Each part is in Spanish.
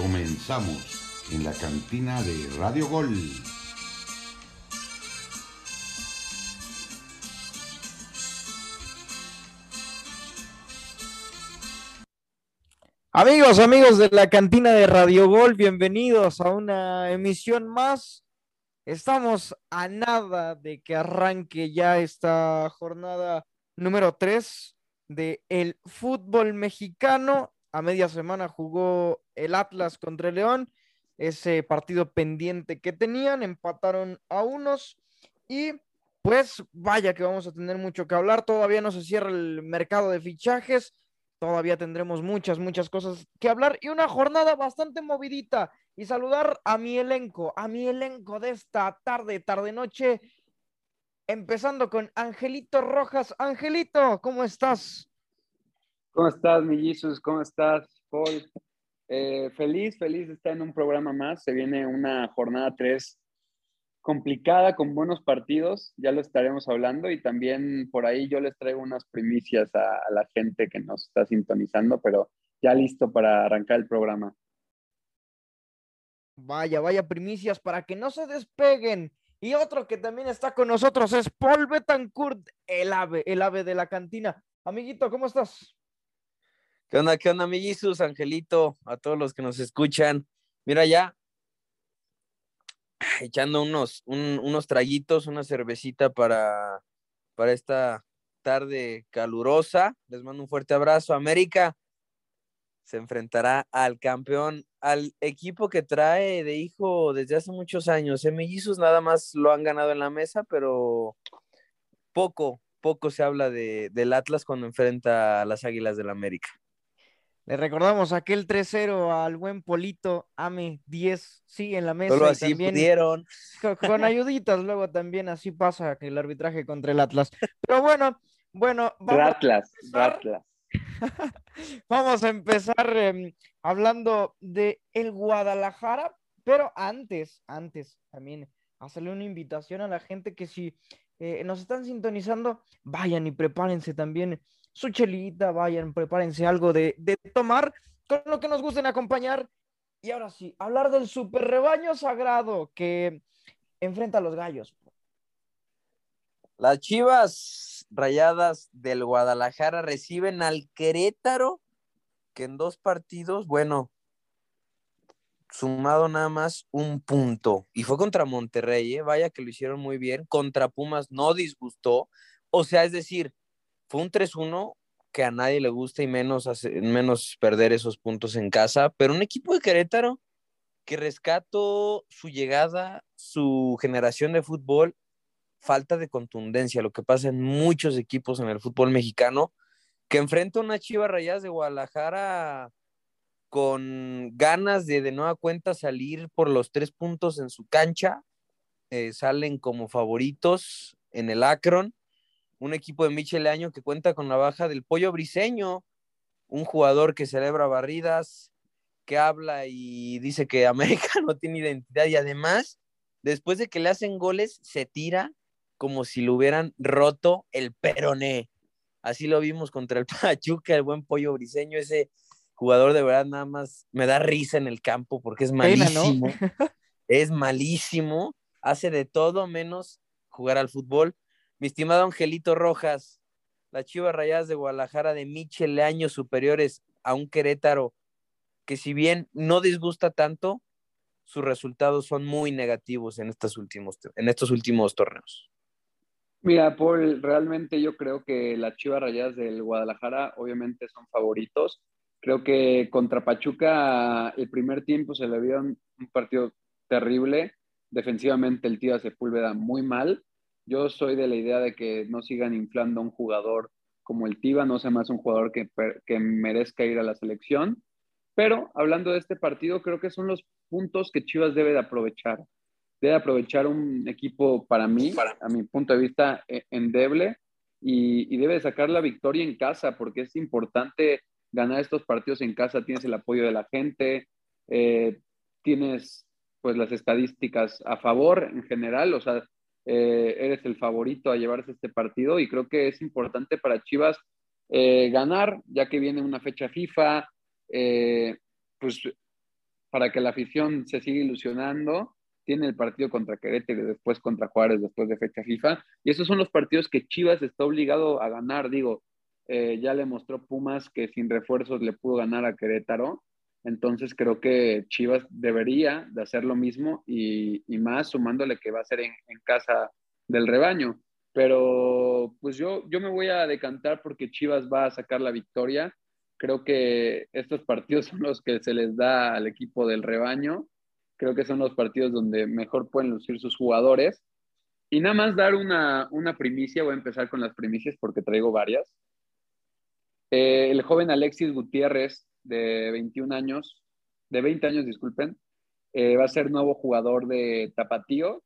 Comenzamos en la cantina de Radio Gol. Amigos, amigos de la cantina de Radio Gol, bienvenidos a una emisión más. Estamos a nada de que arranque ya esta jornada número 3 de el fútbol mexicano. A media semana jugó el Atlas contra el León, ese partido pendiente que tenían, empataron a unos y pues vaya que vamos a tener mucho que hablar. Todavía no se cierra el mercado de fichajes Todavía tendremos muchas, muchas cosas que hablar y una jornada bastante movidita. Y saludar a mi elenco, a mi elenco de esta tarde, tarde-noche, empezando con Angelito Rojas. Angelito, ¿cómo estás? ¿Cómo estás, mi Jesus? ¿Cómo estás, Paul? Eh, feliz, feliz de estar en un programa más. Se viene una jornada 3 complicada con buenos partidos, ya lo estaremos hablando y también por ahí yo les traigo unas primicias a, la gente que nos está sintonizando, pero ya listo para arrancar el programa. Vaya, vaya primicias para que no se despeguen. Y otro que también está con nosotros es Paul Betancourt, el ave, el ave de la cantina. Amiguito, ¿cómo estás? ¿Qué onda, qué onda, Angelito, a todos los que nos escuchan? Mira, ya echando unos, unos traguitos, una cervecita para, para esta tarde calurosa. Les mando un fuerte abrazo. América se enfrentará al campeón, al equipo que trae de hijo desde hace muchos años. En Mellizos nada más lo han ganado en la mesa, pero poco, poco se habla de, del Atlas cuando enfrenta a las Águilas del América. Le recordamos aquel 3-0 al buen Polito, Ame 10, sí, en la mesa. Solo así pudieron. Con, ayuditas, luego también así pasa que el arbitraje contra el Atlas. Pero bueno, bueno. Vamos Atlas, Atlas. vamos a empezar em, hablando de el Guadalajara, pero antes, antes también hacerle una invitación a la gente que si eh, nos están sintonizando, vayan y prepárense también su chelita, vayan, prepárense algo de, tomar con lo que nos gusten acompañar. Y ahora sí, hablar del super rebaño sagrado que enfrenta a los gallos. Las chivas rayadas del Guadalajara reciben al Querétaro, que en dos partidos, bueno, sumado nada más un punto. Y fue contra Monterrey, ¿eh? vaya que lo hicieron muy bien. Contra Pumas no disgustó. O sea, es decir, fue un 3-1 que a nadie le gusta y menos, menos perder esos puntos en casa, pero un equipo de Querétaro que rescató su llegada, su generación de fútbol, falta de contundencia, lo que pasa en muchos equipos en el fútbol mexicano, que enfrenta una Chiva Rayas de Guadalajara con ganas de de nueva cuenta salir por los tres puntos en su cancha, eh, salen como favoritos en el Akron un equipo de Michel Año que cuenta con la baja del Pollo Briseño, un jugador que celebra barridas, que habla y dice que América no tiene identidad y además, después de que le hacen goles, se tira como si lo hubieran roto el peroné. Así lo vimos contra el Pachuca, el buen Pollo Briseño, ese jugador de verdad nada más me da risa en el campo porque es malísimo. es malísimo, hace de todo menos jugar al fútbol. Mi estimado Angelito Rojas, las Chivas Rayadas de Guadalajara de Michel años superiores a un Querétaro que si bien no disgusta tanto, sus resultados son muy negativos en, estos últimos, en estos últimos torneos. Mira, Paul, realmente yo creo que las Chivas Rayadas del Guadalajara obviamente son favoritos. Creo que contra Pachuca el primer tiempo se le vio un partido terrible. Defensivamente el tío Sepúlveda muy mal. Yo soy de la idea de que no sigan inflando a un jugador como el Tiva, no sea más un jugador que, que merezca ir a la selección. Pero hablando de este partido, creo que son los puntos que Chivas debe de aprovechar. Debe aprovechar un equipo para mí, a mi punto de vista, e, endeble y, y debe de sacar la victoria en casa porque es importante ganar estos partidos en casa. Tienes el apoyo de la gente, eh, tienes pues las estadísticas a favor en general, o sea, eh, eres el favorito a llevarse este partido y creo que es importante para Chivas eh, ganar, ya que viene una fecha FIFA, eh, pues para que la afición se siga ilusionando. Tiene el partido contra Querétaro después contra Juárez, después de fecha FIFA. Y esos son los partidos que Chivas está obligado a ganar. Digo, ya le mostró Pumas que sin refuerzos le pudo ganar a Querétaro. Entonces creo que Chivas debería de hacer lo mismo y, más sumándole que va a ser en, en, casa del rebaño. Pero pues yo, yo me voy a decantar porque Chivas va a sacar la victoria Creo que estos partidos son los que se les da al equipo del rebaño. Creo que son los partidos donde mejor pueden lucir sus jugadores. Y nada más dar una, una primicia, voy a empezar con las primicias porque traigo varias. Eh, el joven Alexis Gutiérrez, de 21 años, de 20 años, disculpen, eh, va a ser nuevo jugador de Tapatío.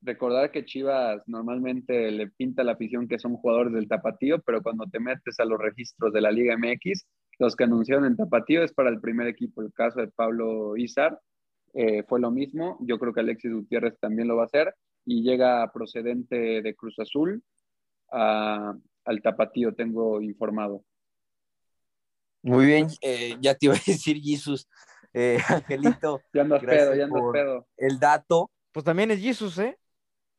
Recordar que Chivas normalmente le pinta la afición que son jugadores del Tapatío, pero cuando te metes a los registros de la Liga MX, los que anunciaron en Tapatío es para el primer equipo. El caso de Pablo Izar eh, fue lo mismo. Yo creo que Alexis Gutiérrez también lo va a hacer y llega procedente de Cruz Azul al Tapatío, tengo informado. Muy bien, eh, ya te iba a decir Jesus, eh, Angelito. ya andas pedo, ya andas pedo. El dato. Pues también es Jesus, ¿eh?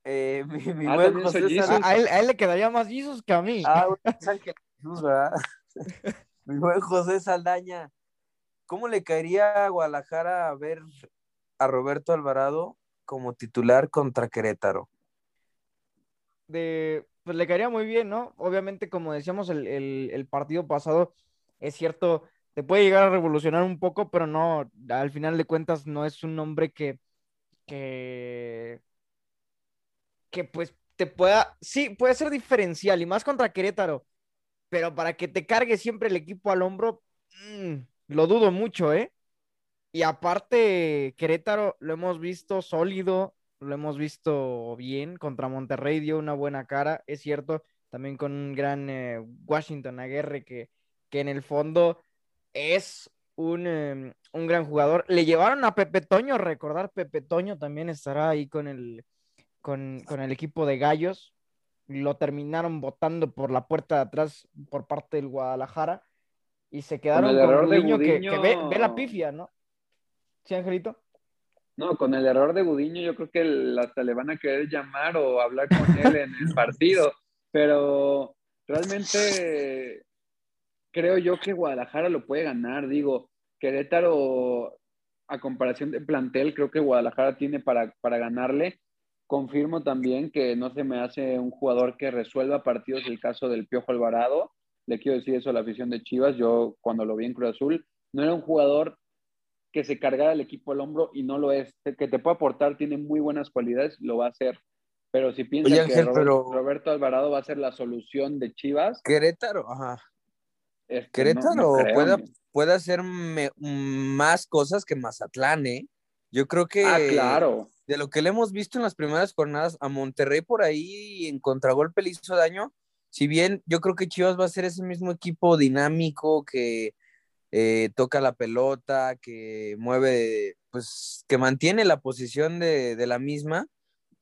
eh mi, ah, a, él, a, él, le quedaría más Jesus que a mí. Ah, es Ángel Jesús, ¿verdad? Mi buen José Saldaña, ¿cómo le caería a Guadalajara a ver a Roberto Alvarado como titular contra Querétaro? De, pues le caería muy bien, ¿no? Obviamente, como decíamos el, partido pasado, es cierto, te puede llegar a revolucionar un poco, pero no, al final de cuentas no es un nombre que, que, que pues te pueda, sí, puede ser diferencial y más contra Querétaro pero para que te cargue siempre el equipo al hombro, mm, lo dudo mucho, ¿eh? Y aparte, Querétaro lo hemos visto sólido, lo hemos visto bien contra Monterrey, dio una buena cara, es cierto, también con un gran eh, Washington Aguirre que, que en el fondo es un, em, un, gran jugador. Le llevaron a Pepe Toño, recordar, Pepe Toño también estará ahí con el, con, con el equipo de Gallos lo terminaron votando por la puerta de atrás por parte del Guadalajara y se quedaron con, un niño que, ve, la pifia, ¿no? ¿Sí, Angelito? No, con el error de Gudiño yo creo que hasta le van a querer llamar o hablar con él en el partido, pero realmente creo yo que Guadalajara lo puede ganar, digo, Querétaro a comparación de plantel, creo que Guadalajara tiene para, para ganarle Confirmo también que no se me hace un jugador que resuelva partidos el caso del Piojo Alvarado. Le quiero decir eso a la afición de Chivas. Yo cuando lo vi en Cruz Azul, no era un jugador que se cargara el equipo al hombro y no lo es. Que te puede aportar, tiene muy buenas cualidades, lo va a hacer. Pero si piensas que Roberto, Alvarado va a ser la solución de Chivas. Querétaro, ajá. Querétaro puede, puede, hacer más cosas que Mazatlán, ¿eh? Yo creo que. Ah, claro de lo que le hemos visto en las primeras jornadas, a Monterrey por ahí en contragolpe le hizo daño. Si bien yo creo que Chivas va a ser ese mismo equipo dinámico que eh, toca la pelota, que mueve, pues que mantiene la posición de, la misma.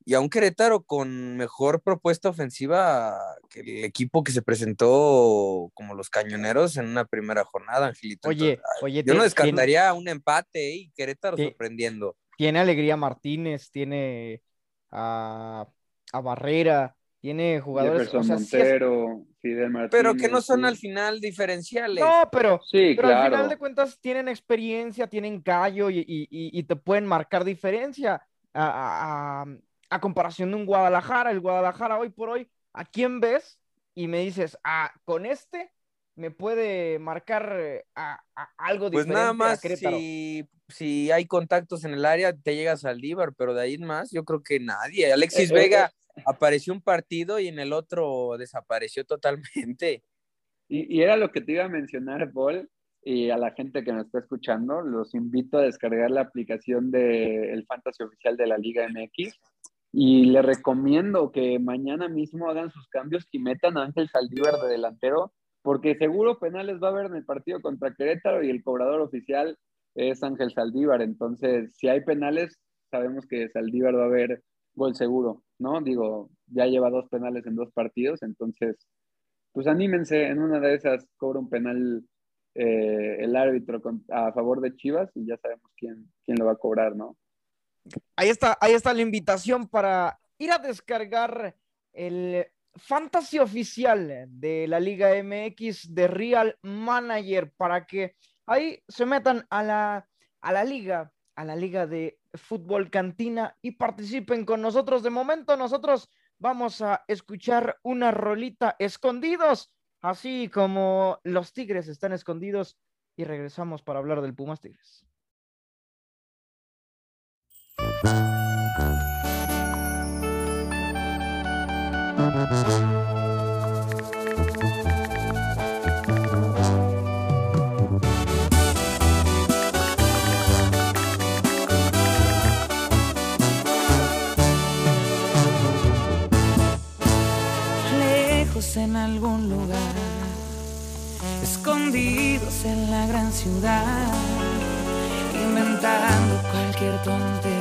Y a un Querétaro con mejor propuesta ofensiva que el equipo que se presentó como los cañoneros en una primera jornada, Angelito. Oye, oye, yo no descartaría un empate y Querétaro sorprendiendo tiene Alegría Martínez, tiene a, Barrera, tiene jugadores. O Montero, Fidel Martínez. Pero que no son al final diferenciales. No, pero, al final de cuentas tienen experiencia, tienen callo y, te pueden marcar diferencia a, comparación de un Guadalajara. El Guadalajara hoy por hoy, ¿a quién ves? Y me dices, ah, con este me puede marcar eh, algo pues diferente. Pues nada más si si hay contactos en el área, te llegas al Díbar, pero de ahí más, yo creo que nadie. Alexis eh, Vega eh, apareció un partido y en el otro desapareció totalmente. Y, era lo que te iba a mencionar, Paul, y a la gente que nos está escuchando, los invito a descargar la aplicación del el Fantasy Oficial de la Liga MX. Y le recomiendo que mañana mismo hagan sus cambios y metan a Ángel Saldívar de delantero, porque seguro penales va a haber en el partido contra Querétaro y el cobrador oficial es Ángel Saldívar. Entonces, si hay penales, sabemos que Saldívar va a haber gol seguro, ¿no? Digo, ya lleva dos penales en dos partidos, entonces, pues anímense, en una de esas cobra un penal eh, el árbitro a favor de Chivas y ya sabemos quién, quién lo va a cobrar, ¿no? Ahí está, ahí está la invitación para ir a descargar el fantasy oficial de la Liga MX de Real Manager para que ahí se metan a la, a la liga, a la liga de fútbol cantina y participen con nosotros. De momento nosotros vamos a escuchar una rolita escondidos, así como los Tigres están escondidos y regresamos para hablar del Pumas Tigres. Lejos en algún lugar, escondidos en la gran ciudad, inventando cualquier tontería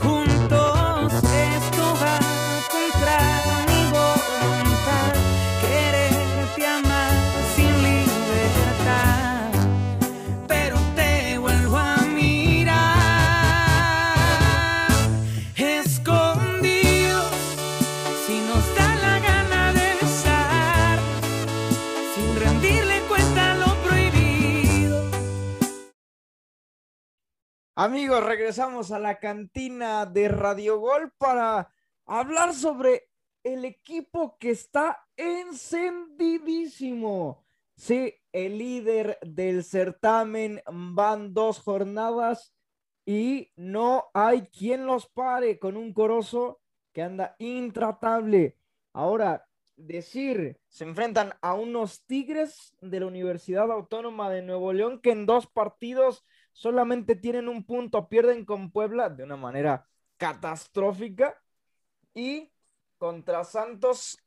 Amigos, regresamos a la cantina de Radio Gol para hablar sobre el equipo que está encendidísimo. Sí, el líder del certamen van dos jornadas y no hay quien los pare con un corozo que anda intratable. Ahora, decir, se enfrentan a unos Tigres de la Universidad Autónoma de Nuevo León que en dos partidos solamente tienen un punto, pierden con Puebla de una manera catastrófica y contra Santos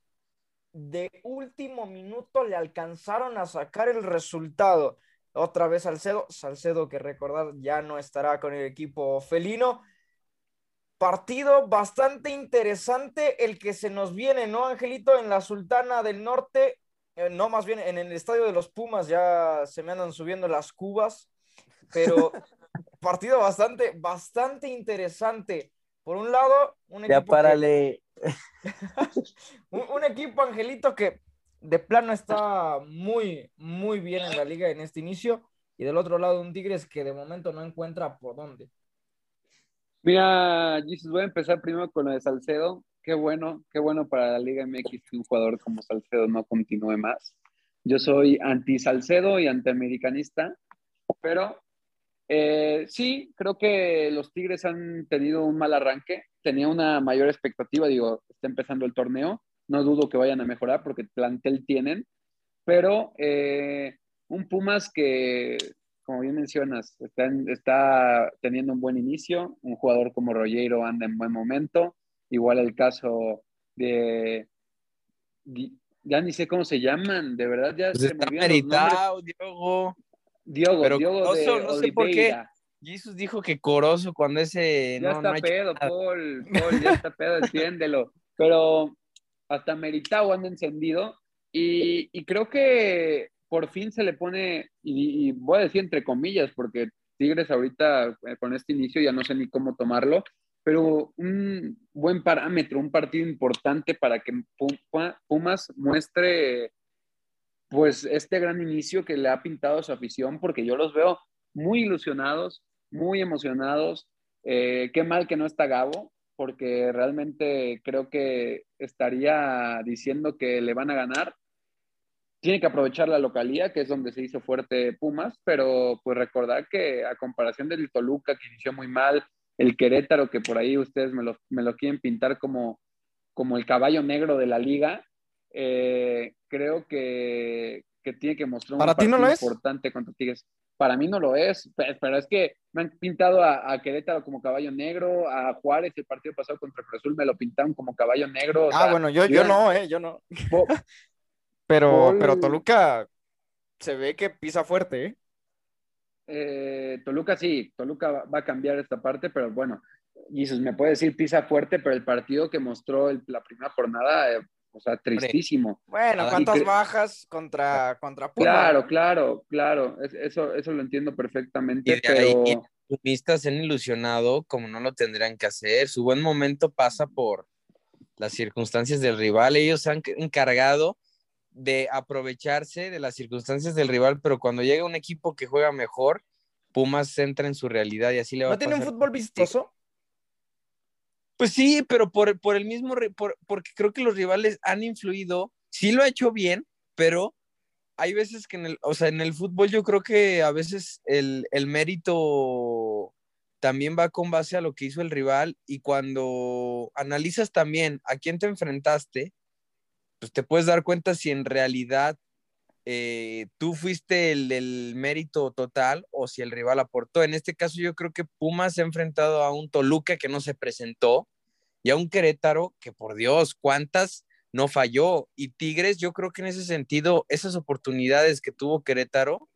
de último minuto le alcanzaron a sacar el resultado. Otra vez Salcedo, Salcedo que recordar ya no estará con el equipo felino. Partido bastante interesante el que se nos viene, ¿no, Angelito? En la Sultana del Norte, eh, no, más bien en el estadio de los Pumas ya se me andan subiendo las cubas, pero partido bastante, bastante interesante. Por un lado, un Ya equipo que- párale. un, un equipo, Angelito, que de plano está muy, muy bien en la liga en este inicio. Y del otro lado, un Tigres que de momento no encuentra por dónde. Mira, Jesus, voy a empezar primero con lo de Salcedo. Qué bueno, qué bueno para la Liga MX que un jugador como Salcedo no continúe más. Yo soy anti-Salcedo y antiamericanista, pero eh, sí, creo que los Tigres han tenido un mal arranque. Tenía una mayor expectativa, digo, está empezando el torneo. No dudo que vayan a mejorar porque plantel tienen, pero eh, un Pumas que, como bien mencionas, está, está teniendo un buen inicio. Un jugador como Rollero anda en buen momento. Igual el caso de. Ya ni sé cómo se llaman, de verdad ya Pues se me está meritado, Diogo. Diogo, Pero Diogo de Corozo, no sé por qué. Oliveira. Jesus dijo que Corozo cuando ese Ya no, está no pedo. Paul, Paul, ya está pedo, entiéndelo. Pero hasta Meritao anda encendido y, y creo que por fin se le pone, y, y voy a decir entre comillas, porque Tigres ahorita eh, con este inicio ya no sé ni cómo tomarlo, pero un buen parámetro, un partido importante para que Pum- Pumas muestre pues este gran inicio que le ha pintado su afición, porque yo los veo muy ilusionados, muy emocionados. Eh, qué mal que no está Gabo, porque realmente creo que estaría diciendo que le van a ganar. Tiene que aprovechar la localía, que es donde se hizo fuerte Pumas, pero pues recordar que a comparación del Toluca, que inició muy mal, el Querétaro, que por ahí ustedes me lo, me lo quieren pintar como, como el caballo negro de la liga, eh, creo que, que tiene que mostrar un ¿Para ti no partido es? importante contra Tigres. para mí no lo es, pe- pero es que me han pintado a, a Querétaro como caballo negro, a Juárez el partido pasado contra Cruz Azul me lo pintaron como caballo negro. o Ah, sea, bueno, yo, yo yo- no, eh, yo no. Pero, pero Toluca se ve que pisa fuerte, ¿eh? eh, Toluca sí, Toluca va, va a cambiar esta parte, pero bueno, Jesus, me puede decir pisa fuerte, pero el partido que mostró el- la primera jornada, eh, o sea, tristísimo. Bueno. ¿cuántas bajas contra, contra Pumas? Claro, claro, claro, es- eso, eso lo entiendo perfectamente, Y de ahí, pero los pumistas se han ilusionado como no lo tendrían que hacer. Su buen momento pasa por las circunstancias del rival. Ellos se han encargado de aprovecharse de las circunstancias del rival, pero cuando llega un equipo que juega mejor, Pumas entra en su realidad y así le va ¿No a tiene un pasar. fútbol vistoso? Pues sí, pero por, por el mismo, por- porque creo que los rivales han influido, sí lo ha hecho bien, pero hay veces que en el, o sea, en el fútbol yo creo que a veces el, el mérito también va con base a lo que hizo el rival y cuando analizas también a quién te enfrentaste, pues te puedes dar cuenta si en realidad eh, tú fuiste el, el mérito total o si el rival aportó. En este caso yo creo que Pumas se ha enfrentado a un Toluca que no se presentó y a un Querétaro que por Dios, cuántas no falló. Y Tigres, yo creo que en ese sentido, esas oportunidades que tuvo Querétaro,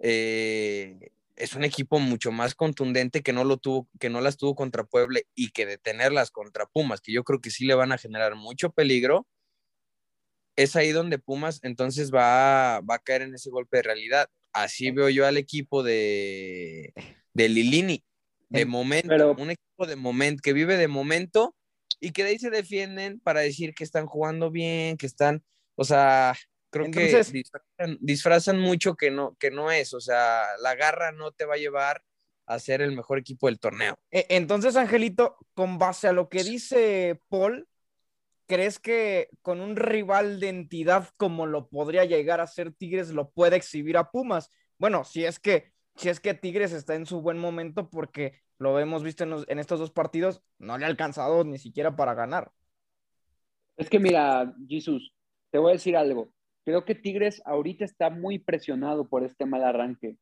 eh, es un equipo mucho más contundente que no lo tuvo, que no las tuvo contra Puebla y que detenerlas contra Pumas, que yo creo que sí le van a generar mucho peligro. Es ahí donde Pumas entonces va, va a caer en ese golpe de realidad. Así veo yo al equipo de, de Lilini, de En- momento, pero- un equipo de momento, que vive de momento y que de ahí se defienden para decir que están jugando bien, que están, o sea, creo Entonces- que disfrazan, disfrazan mucho que no, que no es, o sea, la garra no te va a llevar a ser el mejor equipo del torneo. E- Entonces, Angelito, con base a lo que dice Paul, ¿crees que con un rival de entidad como lo podría llegar a ser Tigres lo puede exhibir a Pumas? Bueno, si es que, si es que Tigres está en su buen momento, porque lo hemos visto en, los- en estos dos partidos, no le ha alcanzado ni siquiera para ganar. Es que mira, Jesús, te voy a decir algo. Creo que Tigres ahorita está muy presionado por este mal arranque.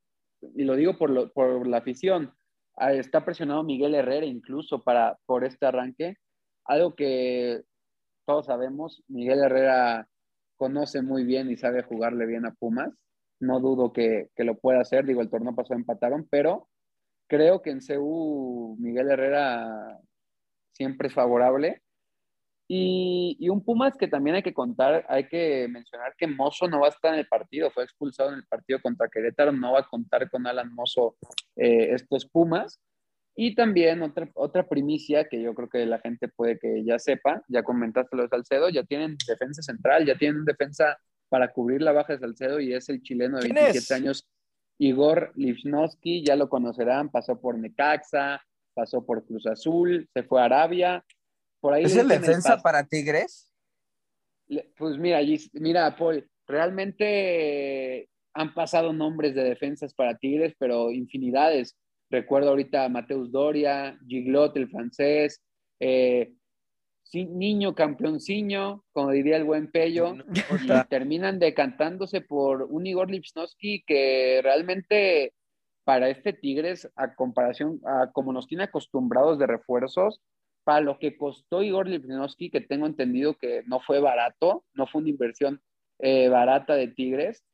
Y lo digo por, lo- por la afición. Ah, Está presionado Miguel Herrera incluso para, por este arranque. Algo que todos sabemos, Miguel Herrera conoce muy bien y sabe jugarle bien a Pumas. No dudo que, lo pueda hacer. Digo, el torneo pasado empataron, pero creo que en CU Miguel Herrera siempre es favorable. Y, y, un Pumas que también hay que contar, hay que mencionar que Mozo no va a estar en el partido, fue expulsado en el partido contra Querétaro, no va a contar con Alan Mozo eh, estos Pumas. Y también otra, otra primicia que yo creo que la gente puede que ya sepa, ya comentaste lo de Salcedo, ya tienen defensa central, ya tienen defensa para cubrir la baja de Salcedo y es el chileno de ¿Quién 27 es? años, Igor Lichnowsky, ya lo conocerán, pasó por Necaxa, pasó por Cruz Azul, se fue a Arabia. Por ahí ¿Es el defensa para Tigres? Pues mira, mira, Paul, realmente han pasado nombres de defensas para Tigres, pero infinidades. Recuerdo ahorita a Mateus Doria, Giglot, el francés, eh, niño campeonciño, como diría el buen Pello, No y terminan decantándose por un Igor Lipsnowski que realmente para este Tigres, a comparación, a como nos tiene acostumbrados de refuerzos, para lo que costó Igor Lipnowski, que tengo entendido que no fue barato, no fue una inversión eh, barata de Tigres,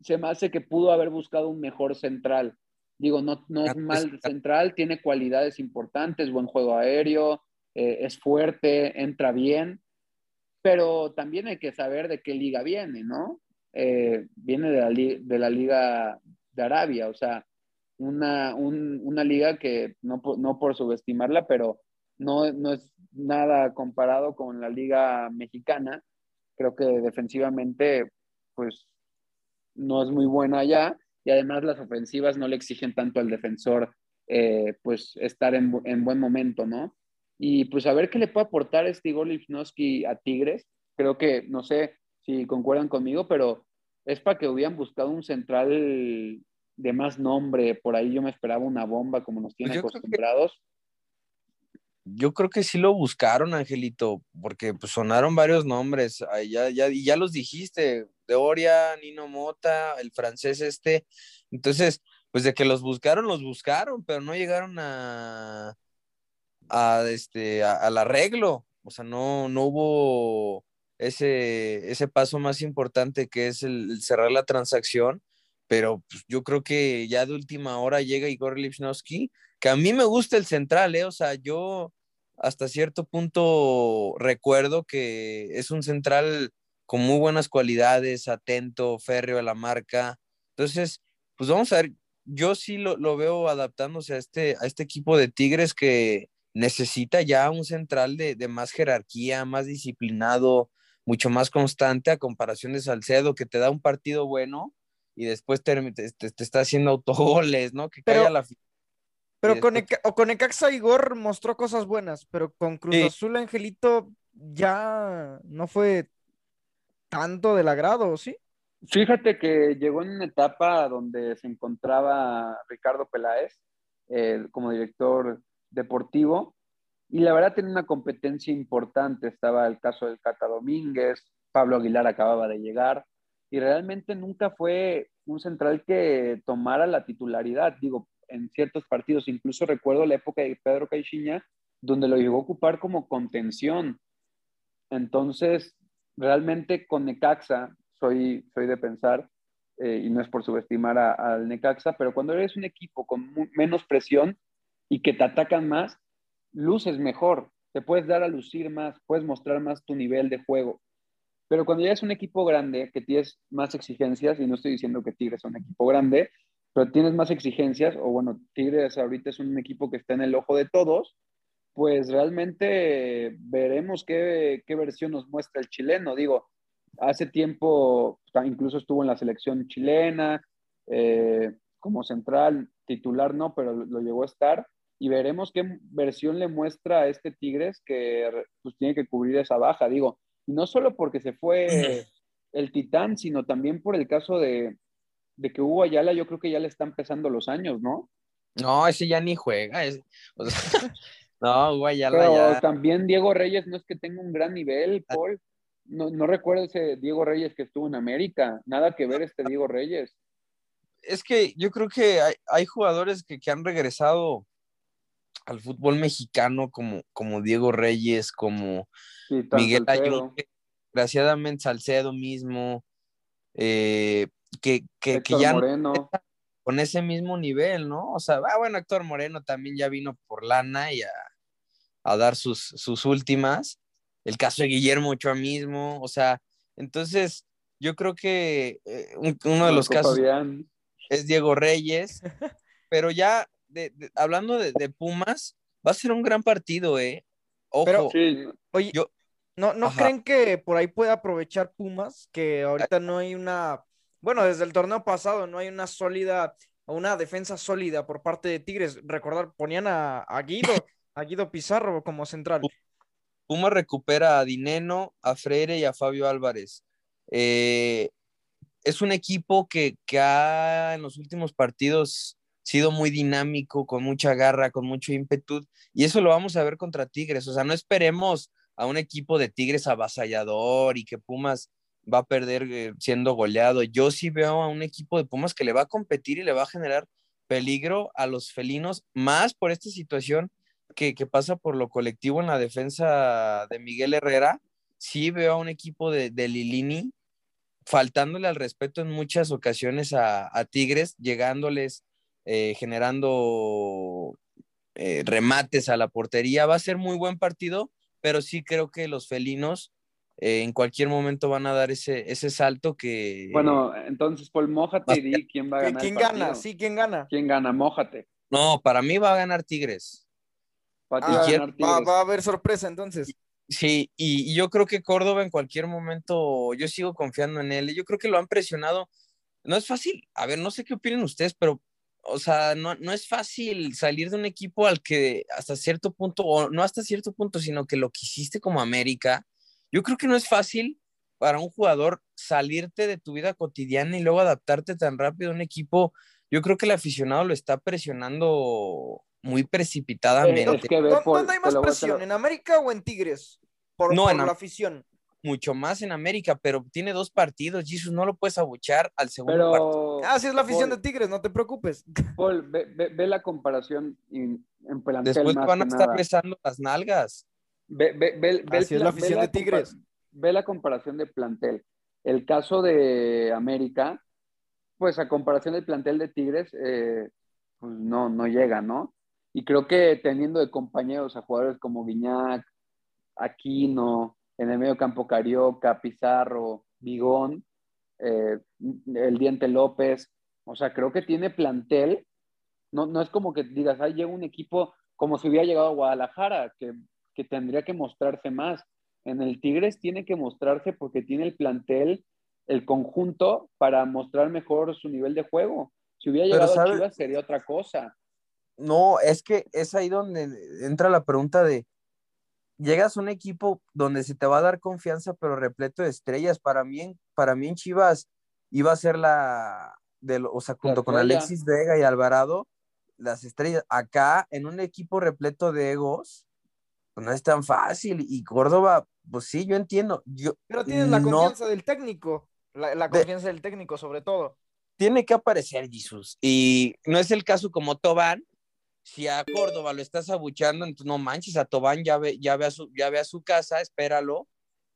se me hace que pudo haber buscado un mejor central. Digo, no, no es mal central, tiene cualidades importantes, buen juego aéreo, eh, es fuerte, entra bien, pero también hay que saber de qué liga viene, ¿no? Eh, viene de la, li- de la liga de Arabia, o sea, una, un- una liga que no, por- no por subestimarla, pero no, no es nada comparado con la liga mexicana. Creo que defensivamente, pues, no es muy buena allá y además las ofensivas no le exigen tanto al defensor, eh, pues, estar en, en buen momento, ¿no? Y pues a ver qué le puede aportar este Igor Lipnowski a Tigres. Creo que, no sé si concuerdan conmigo, pero es para que hubieran buscado un central de más nombre. Por ahí yo me esperaba una bomba como nos tienen Pues que- acostumbrados. Yo creo que sí lo buscaron, Angelito, porque pues, sonaron varios nombres. Ay, ya, ya, y ya los dijiste, Doria, Nino Mota, el francés este, Entonces, pues de que los buscaron, los buscaron, pero no llegaron a, a este, al arreglo. O sea, no, no hubo ese, ese paso más importante que es el, cerrar la transacción, pero pues, yo creo que ya de última hora llega Igor Lipnowski, que a mí me gusta el central, ¿eh? O sea, yo hasta cierto punto recuerdo que es un central con muy buenas cualidades, atento, férreo a la marca. Entonces, pues vamos a ver, yo sí lo, lo veo adaptándose a este, a este equipo de Tigres que necesita ya un central de, de más jerarquía, más disciplinado, mucho más constante a comparación de Salcedo, que te da un partido bueno y después te, te- está haciendo autogoles, ¿no? Que Pero- calla la Pero con, o con Necaxa Igor mostró cosas buenas, pero con Cruz Sí. Azul Angelito ya no fue tanto del agrado, ¿sí? Fíjate que llegó en una etapa donde se encontraba Ricardo Peláez como director deportivo y la verdad tenía una competencia importante. Estaba el caso del Cata Domínguez, Pablo Aguilar acababa de llegar y realmente nunca fue un central que tomara la titularidad. Digo, en ciertos partidos, incluso recuerdo la época de Pedro Caixinha, donde lo llegó a ocupar como contención. Entonces, realmente con Necaxa, soy, soy de pensar, eh, y no es por subestimar al Necaxa, pero cuando eres un equipo con menos presión y que te atacan más, luces mejor, te puedes dar a lucir más, puedes mostrar más tu nivel de juego. Pero cuando ya es un equipo grande, que tienes más exigencias, y no estoy diciendo que Tigres es un equipo grande, pero tienes más exigencias, o bueno, Tigres ahorita es un equipo que está en el ojo de todos, pues realmente veremos qué, qué versión nos muestra el chileno. Digo, hace tiempo incluso estuvo en la selección chilena, eh, como central, titular no, pero lo, llegó a estar. Y veremos qué versión le muestra a este Tigres que pues, tiene que cubrir esa baja. Digo, y no solo porque se fue el Titán, sino también por el caso de, de que Hugo Ayala, yo creo que ya le están pesando los años, ¿no? No, ese ya ni juega. ese- o sea, no, Pero ya. también Diego Reyes no es que tenga un gran nivel, Paul. No, no recuerdo ese Diego Reyes que estuvo en América. Nada que ver este Diego Reyes. Es que yo creo que hay, hay jugadores que, que han regresado al fútbol mexicano como, como Diego Reyes, como Sí, Miguel Salcedo, Ayun, que desgraciadamente Salcedo mismo, eh, que, que, que ya no con ese mismo nivel, ¿no? O sea, ah, bueno, Héctor Moreno también ya vino por lana y a, a dar sus, sus últimas. El caso de Guillermo Ochoa mismo, o sea, entonces yo creo que eh, un- uno de los Marco casos Fabián. es Diego Reyes, pero ya de- de- hablando de, de Pumas, va a ser un gran partido, ¿eh? Ojo, Pero- Sí, Oye, Yo- ¿no, no Ajá. creen que por ahí puede aprovechar Pumas? Que ahorita no hay una, bueno, desde el torneo pasado no hay una sólida, una defensa sólida por parte de Tigres. Recordar, ponían a, a Guido, a Guido Pizarro como central. Pumas recupera a Dineno, a Freire y a Fabio Álvarez. Eh, es un equipo que, que ha en los últimos partidos sido muy dinámico, con mucha garra, con mucho ímpetu, y eso lo vamos a ver contra Tigres. O sea, no esperemos a un equipo de Tigres avasallador y que Pumas va a perder eh, siendo goleado. Yo sí veo a un equipo de Pumas que le va a competir y le va a generar peligro a los felinos, más por esta situación que, que pasa por lo colectivo en la defensa de Miguel Herrera. Sí veo a un equipo de, de Lilini faltándole al respeto en muchas ocasiones a, a Tigres, llegándoles, eh, generando eh, remates a la portería. Va a ser muy buen partido, pero sí creo que los felinos eh, en cualquier momento van a dar ese, ese salto que... bueno, entonces, Paul, mójate y di quién va a ¿Qui- ganar. ¿Quién el gana? Sí, ¿quién gana? ¿Quién gana? Mójate. No, para mí va a ganar Tigres. Ah, va a haber sorpresa entonces. Sí, y, y yo creo que Córdoba en cualquier momento, yo sigo confiando en él. Yo creo que lo han presionado. No es fácil, a ver, no sé qué opinen ustedes, pero, o sea, no, no es fácil salir de un equipo al que hasta cierto punto, o no hasta cierto punto, sino que lo quisiste como América. Yo creo que no es fácil para un jugador salirte de tu vida cotidiana y luego adaptarte tan rápido a un equipo. Yo creo que el aficionado lo está presionando muy precipitadamente. Eh, es que ve, ¿Dó- Paul, ¿Dónde hay más presión? lo- ¿En América o en Tigres? Por, No, por en la afición. mucho más en América, pero tiene dos partidos, Jesus, no lo puedes abuchar al segundo partido. Pero, Así es la afición de Tigres, no te preocupes. Paul, ve, ve- ve la comparación en, en plantel Después más van a que estar nada. besando las nalgas. Ve, ve- ve- ve el Así es la afición de Tigres. Ve la comparación de plantel. El caso de América, pues a comparación del plantel de Tigres, eh, pues no, no llega, ¿no? Y creo que teniendo de compañeros a jugadores como Guiñac, Aquino, en el medio campo Carioca, Pizarro, Vigón, eh, el Diente López, o sea, creo que tiene plantel. No, no es como que digas, ahí llega un equipo como si hubiera llegado a Guadalajara, que, que tendría que mostrarse más. En el Tigres tiene que mostrarse porque tiene el plantel, el conjunto para mostrar mejor su nivel de juego. Si hubiera llegado a. Chivas sería otra cosa. No, es que es ahí donde entra la pregunta de, llegas a un equipo donde se te va a dar confianza, pero repleto de estrellas. Para mí, para mí en Chivas iba a ser la, de, o sea, junto con. Alexis Vega y Alvarado, las estrellas. Acá, en un equipo repleto de egos, pues no es tan fácil. Y Córdoba, pues sí, yo entiendo. Yo, Pero tienes la no- confianza del técnico, la, la De- confianza del técnico sobre todo. tiene que aparecer Jesus. Y no es el caso como Tobán. Si a Córdoba lo estás abuchando, entonces no manches, a Tobán ya ve, ya ve, a, su, ya ve a su casa, espéralo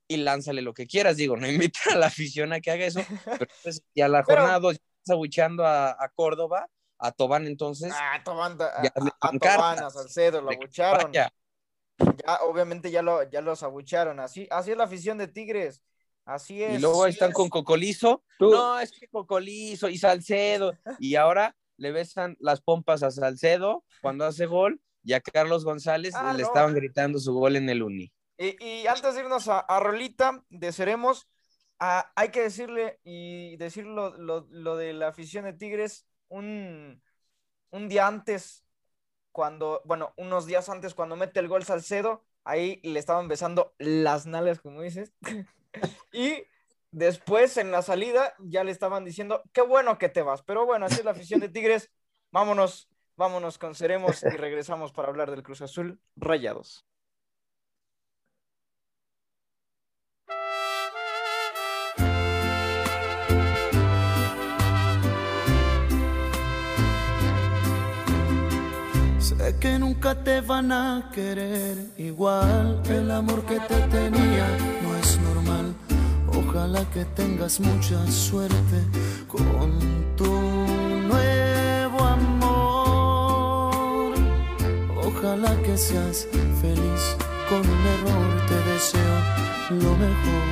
y lánzale lo que quieras. Digo, no invita a la afición a que haga eso, pero pues, ya la Pero- jornada dos, ya estás abuchando a, a Córdoba, a Tobán entonces. Ah, Tobán, a, ya a- a Tobán, a Salcedo, lo abucharon. Ya, obviamente ya, lo, ya los abucharon. Así, así es la afición de Tigres. Así es. Y luego están es. con Cocolizo. Tú- No, es que Cocolizo y Salcedo. Y ahora le besan las pompas a Salcedo cuando hace gol y a Carlos González Ah, le no. estaban gritando su gol en el Uni. Y, y antes de irnos a, a Rolita de Seremos, hay que decirle y decir lo, lo- lo de la afición de Tigres un, un día antes, cuando, bueno, unos días antes, cuando mete el gol Salcedo, ahí le estaban besando las nalgas, como dices. y después en la salida ya le estaban diciendo, qué bueno que te vas. Pero bueno, así es la afición de Tigres. Vámonos, vámonos con Seremos y regresamos para hablar del Cruz Azul Rayados. Sé que nunca te van a querer igual. El amor que te tenía no es normal. Ojalá que tengas mucha suerte con tu nuevo amor. Ojalá que seas feliz con un error. Te deseo lo mejor.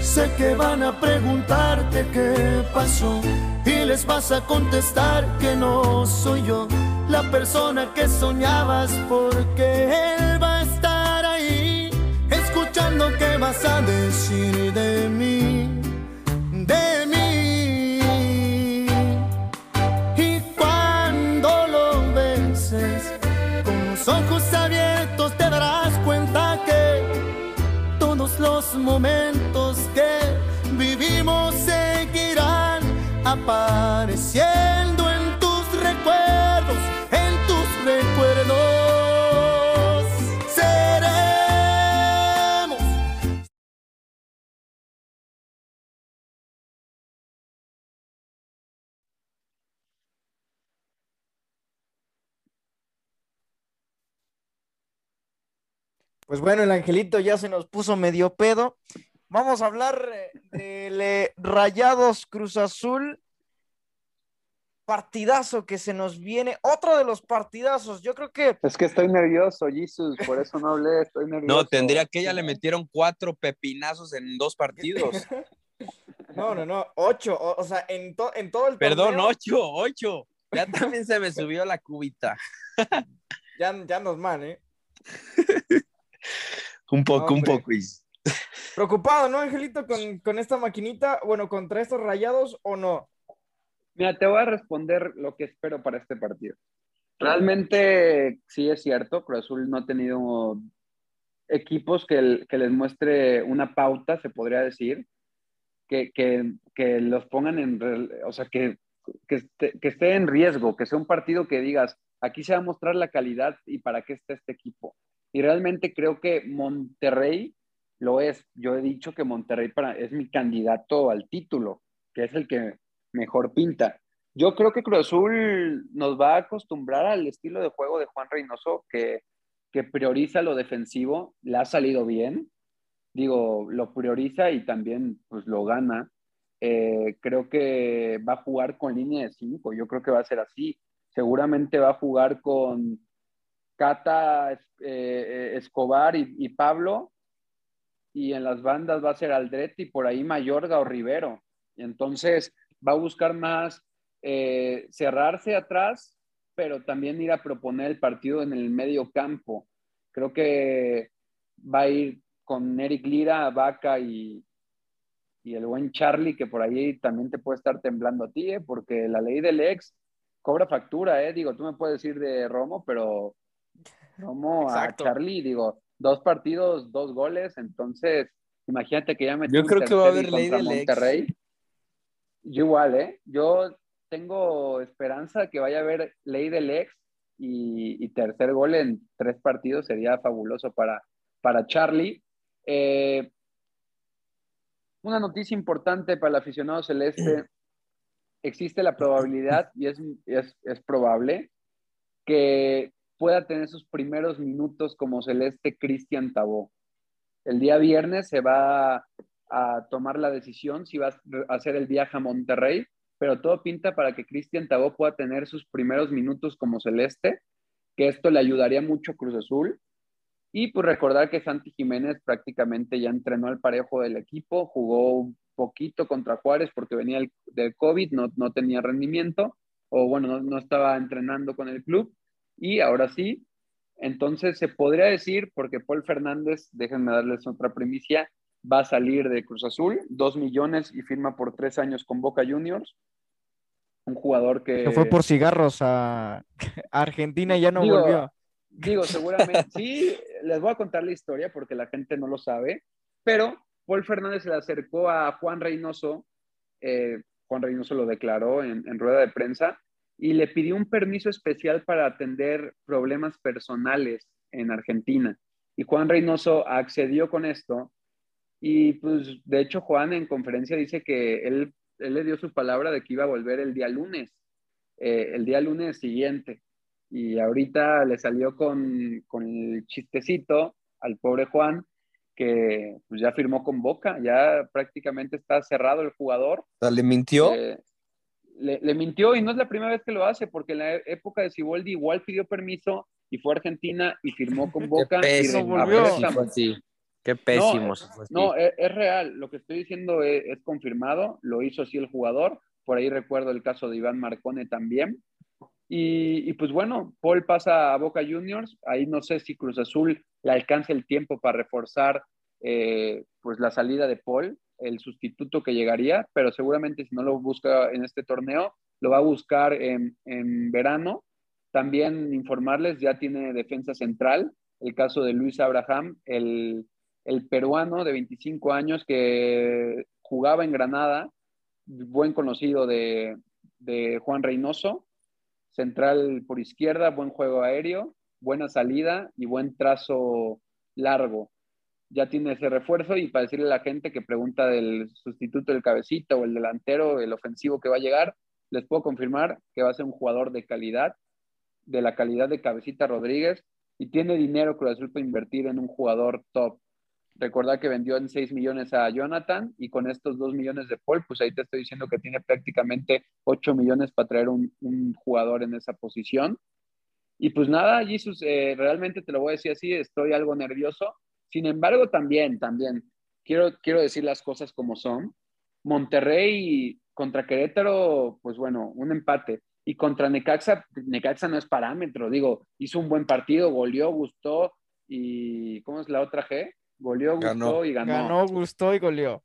Sé que van a preguntarte qué pasó y les vas a contestar que no soy yo la persona que soñabas porque él escuchando qué vas a decir de mí, de mí. Y cuando lo beses con los ojos abiertos te darás cuenta que todos los momentos que vivimos seguirán apareciendo Pues bueno, el angelito ya se nos puso medio pedo. Vamos a hablar eh, del eh, Rayados Cruz Azul. Partidazo que se nos viene. Otro de los partidazos. Yo creo que Es que estoy nervioso, Jesus, por eso no hablé, estoy nervioso. No, tendría que ya le metieron cuatro pepinazos en dos partidos. No, no, no. Ocho. O, o sea, en, to- en todo el Perdón, torneo, ocho, ocho. Ya también se me subió la cubita. Ya, ya nos man, ¿eh? Un poco, un poco. Is. Preocupado, ¿no, Angelito, con, con esta maquinita? Bueno, contra estos rayados o no. Mira, te voy a responder lo que espero para este partido. Realmente sí es cierto, Cruz Azul no ha tenido equipos que, el- que les muestre una pauta, se podría decir, que, que- que los pongan en, o sea, que, que, esté, que esté en riesgo, que sea un partido que digas, aquí se va a mostrar la calidad y para qué está este equipo. Y realmente creo que Monterrey lo es. Yo he dicho que Monterrey para, es mi candidato al título, que es el que mejor pinta. Yo creo que Cruz Azul nos va a acostumbrar al estilo de juego de Juan Reynoso, que, que prioriza lo defensivo, le ha salido bien, digo, lo prioriza y también pues lo gana. Eh, creo que va a jugar con línea de cinco, yo creo que va a ser así. Seguramente va a jugar con Cata, eh, Escobar y, Pablo, y en las bandas va a ser Aldretti, por ahí Mayorga o Rivero. Entonces va a buscar más eh, cerrarse atrás, pero también ir a proponer el partido en el medio campo. Creo que va a ir con Eric Lira, Vaca y, el buen Charlie, que por ahí también te puede estar temblando a ti, ¿eh? porque la ley del ex cobra factura, ¿eh? Digo, tú me puedes decir de Romo, pero Romo Exacto. a Charlie, digo, dos partidos, dos goles, entonces imagínate que ya me Yo creo que va a haber ley del ex. Monterrey. Yo igual, ¿eh? Yo tengo esperanza que vaya a haber ley del ex y, y tercer gol en tres partidos sería fabuloso para, para Charlie. Eh, una noticia importante para el aficionado celeste. Existe la probabilidad, y es, es, es probable, que pueda tener sus primeros minutos como celeste Cristian Tabó. El día viernes se va a tomar la decisión si va a hacer el viaje a Monterrey, pero todo pinta para que Cristian Tabó pueda tener sus primeros minutos como celeste, que esto le ayudaría mucho a Cruz Azul. Y pues recordar que Santi Jiménez prácticamente ya entrenó al parejo del equipo, jugó un poquito contra Juárez porque venía el, del COVID, no, no tenía rendimiento, o bueno, no, no estaba entrenando con el club, y ahora sí. Entonces se podría decir, porque Paul Fernández, déjenme darles otra primicia, va a salir de Cruz Azul, dos millones y firma por tres años con Boca Juniors. Un jugador que... Se fue por cigarros a, a Argentina y ya no Digo, volvió. Digo, seguramente, sí, les voy a contar la historia porque la gente no lo sabe, pero Paul Fernández se le acercó a Juan Reynoso, eh, Juan Reynoso lo declaró en, en rueda de prensa, y le pidió un permiso especial para atender problemas personales en Argentina. Y Juan Reynoso accedió con esto. Y pues, de hecho, Juan en conferencia dice que él, él le dio su palabra de que iba a volver el día lunes, eh, el día lunes siguiente. Y ahorita le salió con, con el chistecito al pobre Juan, que pues ya firmó con Boca, ya prácticamente está cerrado el jugador. ¿Le mintió? Eh, le, le, mintió y no es la primera vez que lo hace, porque en la época de Siboldi igual pidió permiso y fue a Argentina y firmó con Boca. Qué y pésimo, volvió. fue así. Qué pésimo. No, si fue así. No, es, es, real, lo que estoy diciendo es, es, confirmado, lo hizo así el jugador, por ahí recuerdo el caso de Iván Marcone también. Y, y, pues bueno, Paul pasa a Boca Juniors, ahí no sé si Cruz Azul le alcanza el tiempo para reforzar eh, pues la salida de Paul, el sustituto que llegaría, pero seguramente si no lo busca en este torneo, lo va a buscar en, en verano. También informarles, ya tiene defensa central, el caso de Luis Abraham, el, el peruano de 25 años que jugaba en Granada, buen conocido de, de Juan Reynoso, central por izquierda, buen juego aéreo, buena salida y buen trazo largo ya tiene ese refuerzo y para decirle a la gente que pregunta del sustituto del cabecita o el delantero, el ofensivo que va a llegar, les puedo confirmar que va a ser un jugador de calidad, de la calidad de cabecita Rodríguez y tiene dinero Cruz Azul para invertir en un jugador top. Recordar que vendió en 6 millones a Jonathan y con estos 2 millones de Paul, pues ahí te estoy diciendo que tiene prácticamente 8 millones para traer un, un jugador en esa posición. Y pues nada, Jesus, eh, realmente te lo voy a decir así, estoy algo nervioso, sin embargo, también, también, quiero, quiero decir las cosas como son. Monterrey contra Querétaro, pues bueno, un empate. Y contra Necaxa, Necaxa no es parámetro, digo, hizo un buen partido, goleó, gustó y ¿cómo es la otra G? Goleó, gustó Ganó. y ganó. Ganó, gustó y goleó.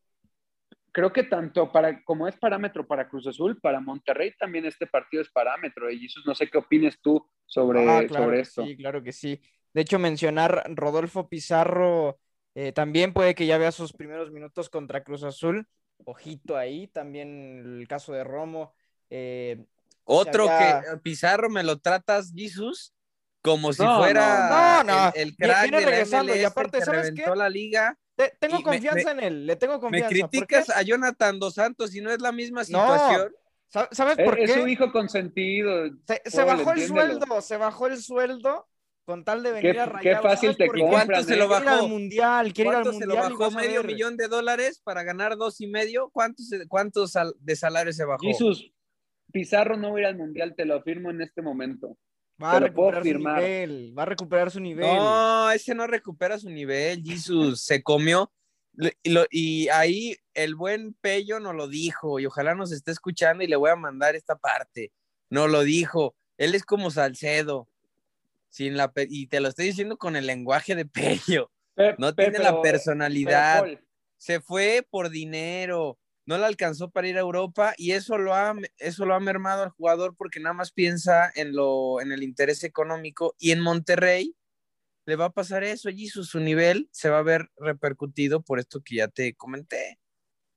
Creo que tanto para como es parámetro para Cruz Azul, para Monterrey también este partido es parámetro. Y Jesús, no sé qué opines tú sobre, Ah, claro sobre que esto. Sí, claro que sí. De hecho, mencionar Rodolfo Pizarro eh, también puede que ya vea sus primeros minutos contra Cruz Azul. Ojito ahí, también el caso de Romo. eh, Otro había- que Pizarro me lo tratas, Jesus, como si No, fuera no, no. el, el crack viene de la regresando y aparte, que ¿sabes reventó qué? la liga. Te- tengo Y me- confianza en él, le tengo Me confianza. ¿Por qué? criticas a Jonathan Dos Santos y no es la misma situación. Sa- ¿Sabes Es, por es su qué? hijo consentido. Se, bajó el sueldo, se bajó el sueldo con tal de venir Qué- a qué fácil ¿Sabes te compran, cuánto se ¿eh? lo Quiere ir al bajó? mundial, quiere ir al ¿Cuánto se lo mundial bajó? ¿Medio millón de dólares para ganar dos y medio? ¿Cuántos, cuántos de salario se bajó? Jesús, Pizarro no va a ir al mundial, te lo afirmo en este momento. Va a Te recuperar su firmar. nivel, va a recuperar su nivel. No, ese no recupera su nivel, Jesus. Se comió. Le- Y, lo- y ahí el buen Pello nos lo dijo, y ojalá nos esté escuchando y le voy a mandar esta parte. No lo dijo. Él es como Salcedo. Sin la, y te lo estoy diciendo con el lenguaje de Pello. Pe- No pe- tiene la pero- personalidad. pero, Paul, se fue por dinero, no le alcanzó para ir a Europa y eso lo ha, eso lo ha mermado al jugador porque nada más piensa en, lo, en el interés económico y en Monterrey le va a pasar eso, allí su, su nivel se va a ver repercutido por esto que ya te comenté.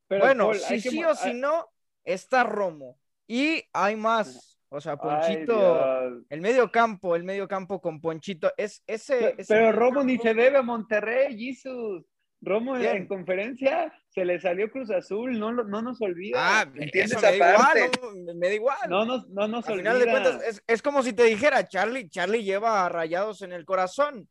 pero, bueno, Paul, si que sí mo- o si hay- no, está Romo. Y hay más. O sea, Ponchito, el medio campo, el medio campo con Ponchito, es ese. Pe- ese Pero Romo ni se debe a Monterrey, Jesús. Romo en- Bien. en conferencia se le salió Cruz Azul, no, no nos olvida. Ah, ¿Entiendes me da igual, no, me da igual. No nos, no nos Al olvida. final de cuentas, es, es como si te dijera, Charlie, Charlie lleva rayados en el corazón.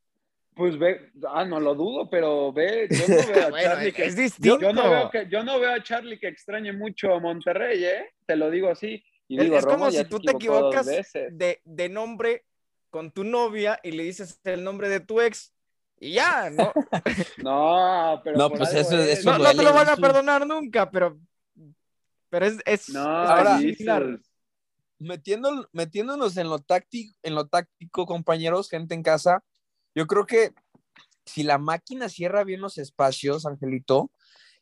Pues ve, ah, no lo dudo, pero ve, yo no veo a Bueno, Charlie es, que, es yo, distinto. yo no veo que, yo no veo a Charlie que extrañe mucho a Monterrey, ¿eh? Te lo digo así. Y Es, digo, es Romo como si tú te equivocas de, de nombre con tu novia y le dices el nombre de tu ex y ya, ¿no? No, pero No, pues eso- es. eso no, te lo van a eso. perdonar nunca, pero, pero es, es, No, es Ahora-. Metiendo, metiéndonos en lo, táctico, en lo táctico, compañeros, gente en casa, yo creo que si la máquina cierra bien los espacios, Angelito,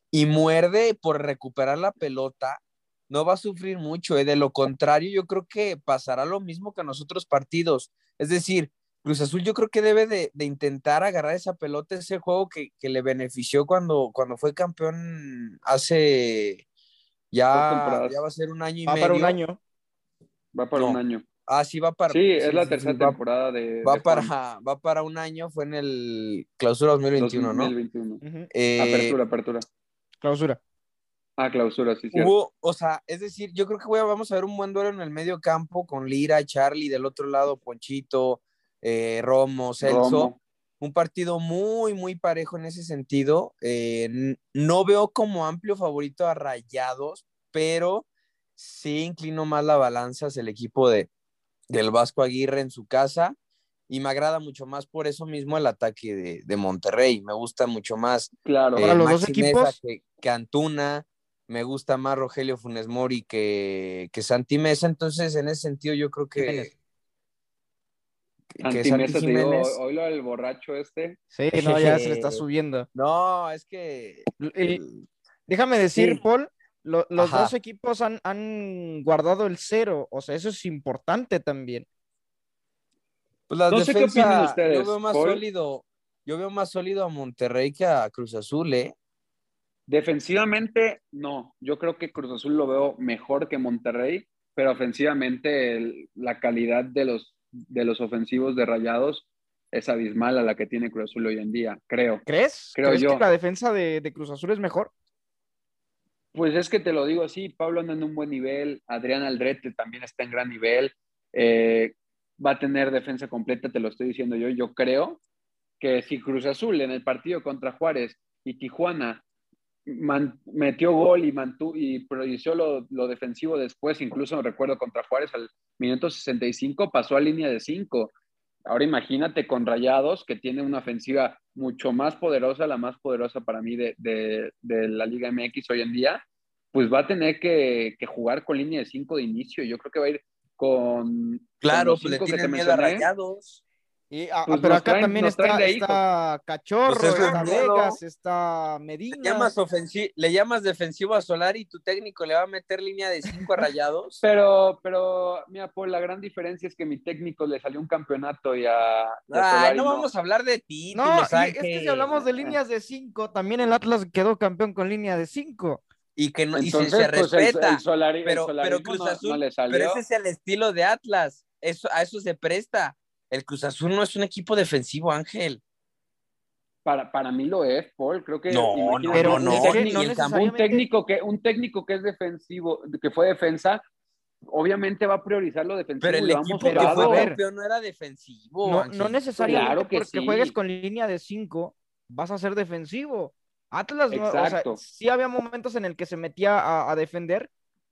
y muerde por recuperar la pelota, no va a sufrir mucho. ¿eh? De lo contrario, yo creo que pasará lo mismo que en los otros partidos. Es decir, Cruz Azul yo creo que debe de, de intentar agarrar esa pelota, ese juego que, que le benefició cuando, cuando fue campeón hace ya, ya va a ser un año y Va medio. para un año. Va para No. un año. Ah, sí, va para. Sí, es la sí, tercera sí, va- temporada de. Va, de para, Juan. va para un año, fue en el clausura 2021, ¿no? 2021. Ujú. Eh, Apertura, apertura. Clausura. Ah, clausura, sí, cierto. Hubo, o sea, es decir, yo creo que voy a- vamos a ver un buen duelo en el medio campo con Lira, Charlie, del otro lado Ponchito, eh, Romo, Celso. Romo. Un partido muy, muy parejo en ese sentido. Eh, no veo como amplio favorito a Rayados, pero sí inclino más la balanza hacia el equipo de, del Vasco Aguirre en su casa. Y me agrada mucho más por eso mismo el ataque de, de Monterrey. Me gusta mucho más Claro. Eh, los dos equipos- que, que Antuna, me gusta más Rogelio Funes Mori que, que Santi Mesa, entonces en ese sentido yo creo que, Jiménez. que, que Santi te digo, Jiménez. hoy lo del borracho este. Sí, no, ya se le está subiendo. No, es que déjame decir, Sí. Paul, lo- los Ajá. dos equipos han, han guardado el cero, o sea, eso es importante también. pues la No sé qué opinan ustedes, yo veo más Paul. sólido, yo veo más sólido a Monterrey que a Cruz Azul, ¿eh? Defensivamente, no. Yo creo que Cruz Azul lo veo mejor que Monterrey, pero ofensivamente el- la calidad de los, de los ofensivos de Rayados es abismal a la que tiene Cruz Azul hoy en día, creo. ¿Crees? Creo ¿Crees yo. que la defensa de, de Cruz Azul es mejor? Pues es que te lo digo así, Pablo anda en un buen nivel, Adrián Aldrete también está en gran nivel, eh, va a tener defensa completa, te lo estoy diciendo yo, yo creo que si Cruz Azul en el partido contra Juárez y Tijuana man- metió gol y, mantuvo y priorizó lo, lo defensivo después, incluso recuerdo contra Juárez al minuto 65 pasó a línea de 5. Ahora imagínate con Rayados, que tiene una ofensiva mucho más poderosa, la más poderosa para mí de, de- de la Liga MX hoy en día, pues va a tener que, que jugar con línea de 5 de inicio. Yo creo que va a ir con... Claro, con los le cinco que te tienen miedo a. Rayados. Y, ah, Pues pero acá traen- también está, está Cachorro, Pues es está. Vegas, está Medina. Le llamas, ofensi- le llamas defensivo a Solari y tu técnico le va a meter línea de 5 a Rayados. Pero, pero, mira, Paul, la gran diferencia es que mi técnico le salió un campeonato y a, y a Ay, no no. vamos a hablar de títulos, No, es que si hablamos de líneas de 5, también el Atlas quedó campeón con línea de 5. y que no, y se- Entonces, se, pues, respeta. el Solari- el pero, pero Cruz no- Azul, no le salió. pero ese es el estilo de Atlas, eso, a eso se presta. El Cruz Azul no es un equipo defensivo, Ángel. Para, para mí lo es, Paul. Creo que No, no, Pero un no, técnico- no un técnico que un técnico que es defensivo, que fue defensa, obviamente va a priorizar lo defensivo. Pero el y equipo que fue campeón no era defensivo. No, necesariamente Claro que porque sí. juegues con línea de 5 vas a ser defensivo. Atlas, no- o sea, Exacto. sí había momentos en el que se metía a, a defender,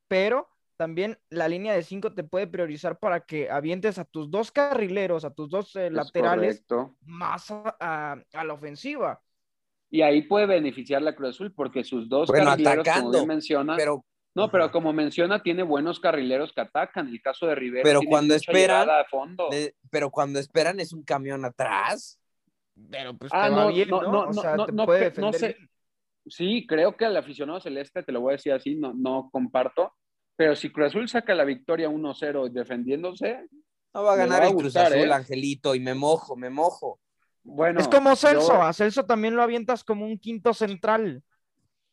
pero también la línea de 5 te puede priorizar para que avientes a tus dos carrileros, a tus dos eh, Es laterales correcto. más a, a- a la ofensiva. Y ahí puede beneficiar la Cruz Azul porque sus dos Bueno, carrileros, como atacando, bien menciona, Pero, no, pero como menciona, tiene buenos carrileros que atacan. El caso de Rivera. Pero tiene cuando esperan, a fondo. de- pero cuando esperan es un camión atrás. Pero pues Ah, no, bien, no, ¿no? no, O no, sea, no, te no no sé. Sí, creo que al aficionado celeste, te lo voy a decir así, no, no comparto. Pero si Cruz Azul saca la victoria 1-0 defendiéndose, No va a ganar va a el Cruz gustar, Azul, ¿eh? Angelito, y me mojo, me mojo. bueno. Es como Celso, yo- a Celso también lo avientas como un quinto central.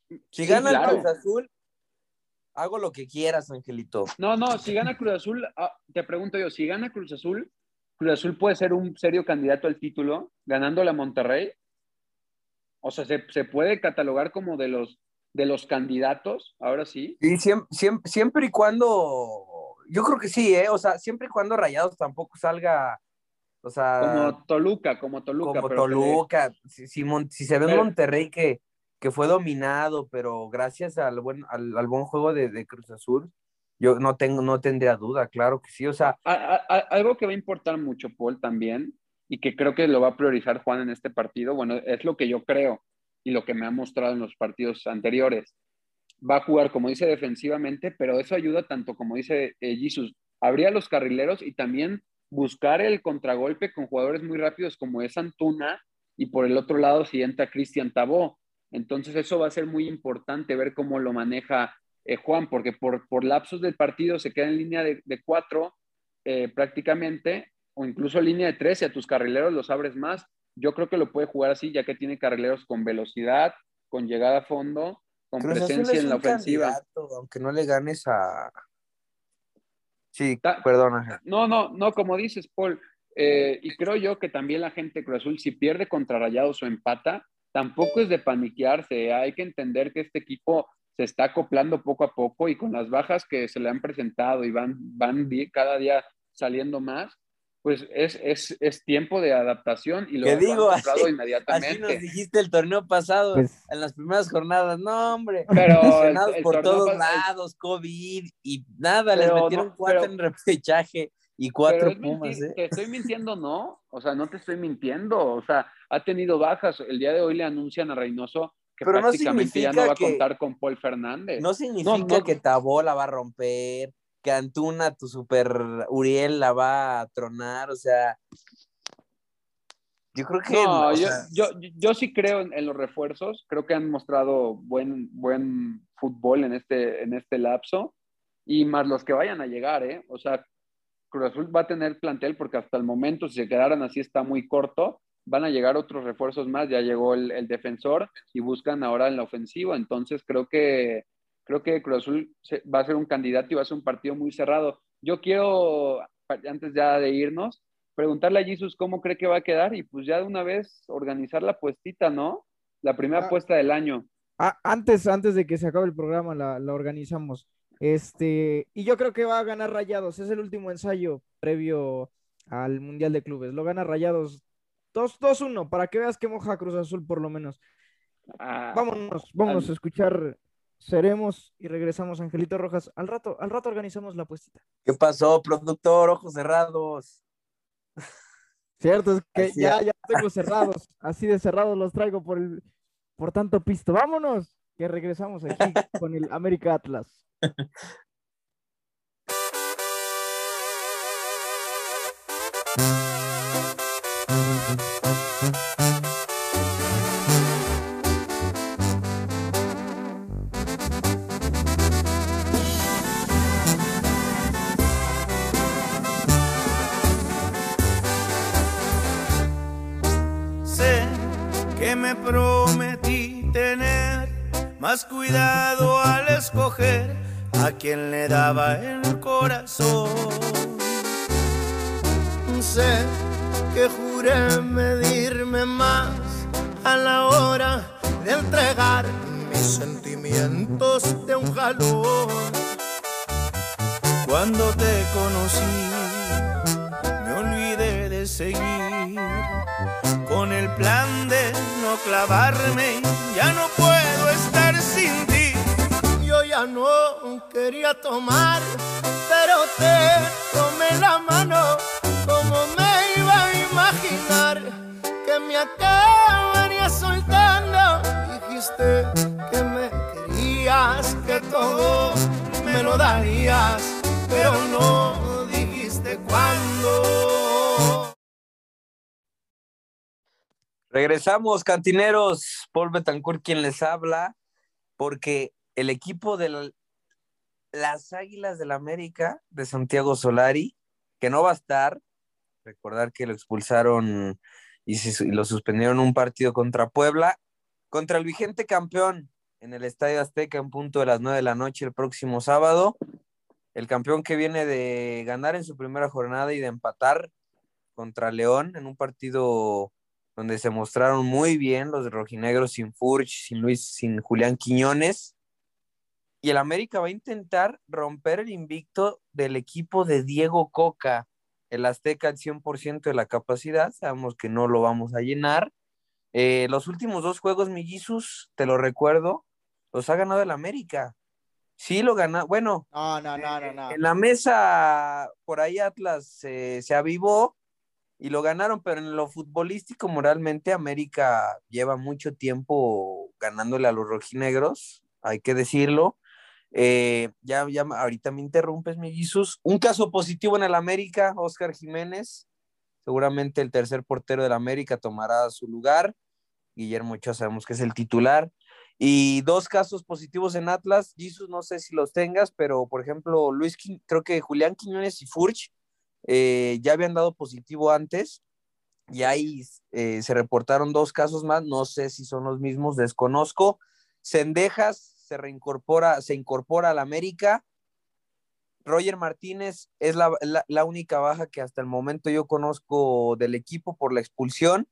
Si Sí, gana claro. el Cruz Azul, hago lo que quieras, Angelito. No, no, si gana Cruz Azul, ah, te pregunto yo, si gana Cruz Azul, Cruz Azul puede ser un serio candidato al título, ganándole a Monterrey. O sea, se, se puede catalogar como de los, de los candidatos, ahora sí. Y siempre, siempre, siempre y cuando, yo creo que sí, ¿eh? O sea, siempre y cuando Rayados tampoco salga, o sea, Como Toluca, como Toluca. como pero le- Toluca. Si, si si se ve en Pero- Monterrey que, que fue dominado, pero gracias al buen, al, al buen juego de, de Cruz Azul, yo no tengo, no tendría duda, claro que sí. O sea, A- a- a- algo que va a importar mucho, Paul, también, y que creo que lo va a priorizar Juan en este partido, bueno, es lo que yo creo y lo que me ha mostrado en los partidos anteriores. Va a jugar, como dice, defensivamente, pero eso ayuda tanto, como dice eh, Jesus, abrir a los carrileros y también buscar el contragolpe con jugadores muy rápidos como es Antuna y por el otro lado si entra Cristian Tabó. Entonces eso va a ser muy importante ver cómo lo maneja eh, Juan, porque por, por lapsos del partido se queda en línea de, cuatro eh, prácticamente, o incluso línea de tres, y a tus carrileros los abres más. Yo creo que lo puede jugar así, ya que tiene carrileros con velocidad, con llegada a fondo, con Cruz presencia es en la ofensiva. aunque no le ganes a... Sí, Ta- Ángel. No, no, no, como dices, Paul, eh, y creo yo que también la gente de Cruz Azul, si pierde contra Rayados o empata, tampoco es de paniquearse. Hay que entender que este equipo se está acoplando poco a poco y con las bajas que se le han presentado y van, van cada día saliendo más, pues es, es, es tiempo de adaptación y lo, ¿Qué lo digo? han comprado Así- Así inmediatamente. nos dijiste el torneo pasado, Pues- en las primeras jornadas. No, hombre. Pero el- Lesionados el por todos lados, COVID y nada, les metieron no, cuatro pero- en repechaje y cuatro Pumas, ¿eh? ¿Te estoy mintiendo? No. O sea, no te estoy mintiendo. O sea, ha tenido bajas. El día de hoy le anuncian a Reynoso que Pero no prácticamente ya no va a que- contar con Paul Fernández. No significa no. que Tabó la va a romper, que Antuna, tu super Uriel, la va a tronar, o sea. Yo creo que. No, yo, sea, yo, yo sí creo en, en los refuerzos. Creo que han mostrado buen, buen fútbol en este, en este lapso. Y más los que vayan a llegar, ¿eh? O sea, Cruz Azul va a tener plantel porque hasta el momento, si se quedaran así, está muy corto. Van a llegar otros refuerzos más. Ya llegó el, el defensor y buscan ahora en la ofensiva. Entonces, creo que, creo que Cruz Azul va a ser un candidato y va a ser un partido muy cerrado. Yo quiero, antes ya de irnos, preguntarle a Jesus cómo cree que va a quedar y pues ya de una vez organizar la puestita, ¿no? La primera Ah. apuesta del año. Ah, antes, antes de que se acabe el programa, la, la organizamos. Este, y yo creo que va a ganar Rayados. Es el último ensayo previo al Mundial de Clubes. Lo gana Rayados 2 2-1, para que veas que moja Cruz Azul por lo menos. Ah, Vámonos, vámonos al- a escuchar Seremos y regresamos, Angelito Rojas. Al rato, al rato organizamos la puestita. ¿Qué pasó, productor? Ojos cerrados. Cierto, es que Así ya, es. ya tengo cerrados. Así de cerrados los traigo por el, por tanto pisto. Vámonos, que regresamos aquí con el América Atlas. Cuidado al escoger a quien le daba el corazón. Sé que juré medirme más a la hora de entregar mis sentimientos de un jalón. Cuando te conocí, me olvidé de seguir con el plan de no clavarme. Ya no puedo estar sin ti. Yo ya no quería tomar, pero te tomé la mano. Como me iba a imaginar que me acabaría soltando? Dijiste que me querías, que todo me lo darías, pero no dijiste cuándo. Regresamos, cantineros. Paul Betancourt quien les habla, porque el equipo de la- las Águilas del América de Santiago Solari, que no va a estar, recordar que lo expulsaron y, se- lo suspendieron un partido contra Puebla, contra el vigente campeón en el Estadio Azteca en punto de las 9 de la noche el próximo sábado. El campeón que viene de ganar en su primera jornada y de empatar contra León en un partido donde se mostraron muy bien los rojinegros sin Furch, sin Luis, sin Julián Quiñones. Y el América va a intentar romper el invicto del equipo de Diego Coca, el Azteca al 100% de la capacidad. Sabemos que no lo vamos a llenar. Eh, los últimos dos juegos, Millizos, te lo recuerdo, los ha ganado el América. Sí, lo gana. Bueno, No, no, no, no, no. en la mesa, por ahí Atlas eh, se avivó y lo ganaron, pero en lo futbolístico, moralmente, América lleva mucho tiempo ganándole a los rojinegros, hay que decirlo. Eh, ya, ya ahorita me interrumpes, mi Jesús. Un caso positivo en el América, Oscar Jiménez. Seguramente el tercer portero del América tomará su lugar. Guillermo Ochoa sabemos que es el titular. Y dos casos positivos en Atlas. Jesús, no sé si los tengas, pero por ejemplo, Luis, creo que Julián Quiñones y Furch eh, ya habían dado positivo antes. Y ahí eh, se reportaron dos casos más. No sé si son los mismos, desconozco. Cendejas se reincorpora, se incorpora al América. Roger Martínez es la, única baja que hasta el momento yo conozco del equipo por la expulsión.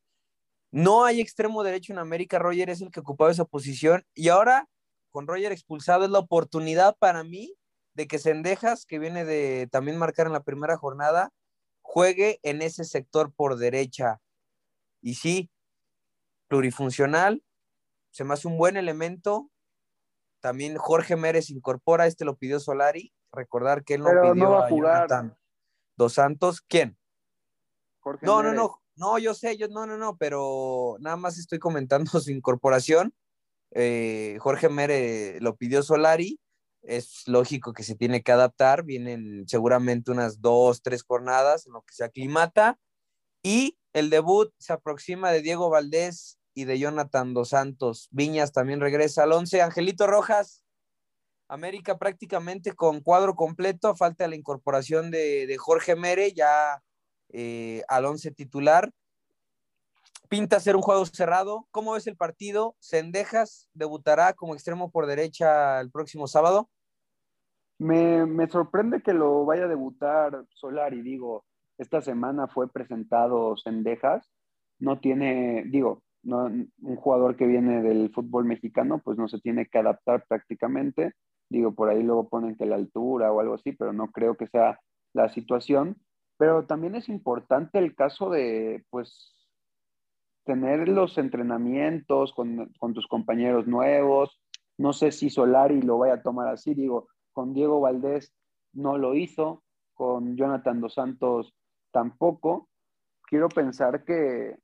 No hay extremo derecho en América, Roger es el que ocupaba esa posición y ahora con Roger expulsado es la oportunidad para mí de que Sendejas, que viene de también marcar en la primera jornada, juegue en ese sector por derecha. Y sí, plurifuncional, se me hace un buen elemento. También Jorge Mérez incorpora, este lo pidió Solari, recordar que él no Pero pidió no va a a jugar. Jonathan Dos Santos. ¿Quién? Jorge No, no, no, no, yo sé, yo no, no, no, pero nada más estoy comentando su incorporación. Eh, Jorge Mere lo pidió Solari, es lógico que se tiene que adaptar, vienen seguramente unas dos, tres jornadas en lo que se aclimata y el debut se aproxima de Diego Valdés y de Jonathan Dos Santos. Viñas también regresa al 11. Angelito Rojas, América prácticamente con cuadro completo, falta la incorporación de, de Jorge Mere ya eh, al 11 titular. Pinta ser un juego cerrado. ¿Cómo ves el partido? Sendejas debutará como extremo por derecha el próximo sábado. Me, me sorprende que lo vaya a debutar Solari, digo, esta semana fue presentado Sendejas, no tiene, digo, no, un jugador que viene del fútbol mexicano, pues no se tiene que adaptar prácticamente, digo, por ahí luego ponen que la altura o algo así, pero no creo que sea la situación, pero también es importante el caso de, pues, tener los entrenamientos con, con tus compañeros nuevos, no sé si Solari lo vaya a tomar así, digo, con Diego Valdés no lo hizo, con Jonathan Dos Santos tampoco. Quiero pensar que,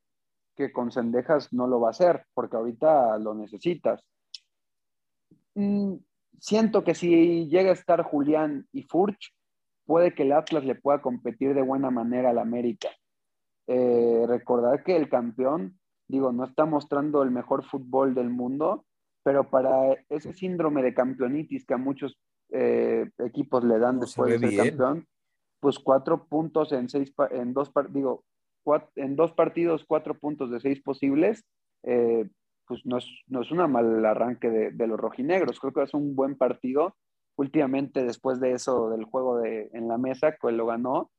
que con Sendejas no lo va a hacer, porque ahorita lo necesitas. Mm, siento que si llega a estar Julián y Furch, puede que el Atlas le pueda competir de buena manera al América. Eh, recordar que el campeón, digo, no está mostrando el mejor fútbol del mundo, pero para ese síndrome de campeonitis que a muchos eh, equipos le dan No, después de ser bien. campeón, pues cuatro puntos en seis, en dos, digo, en dos partidos, cuatro puntos de seis posibles, eh, pues no es, no es una mal arranque de, de los rojinegros. Creo que es un buen partido. Últimamente, después de eso, del juego de, en la mesa, que lo ganó,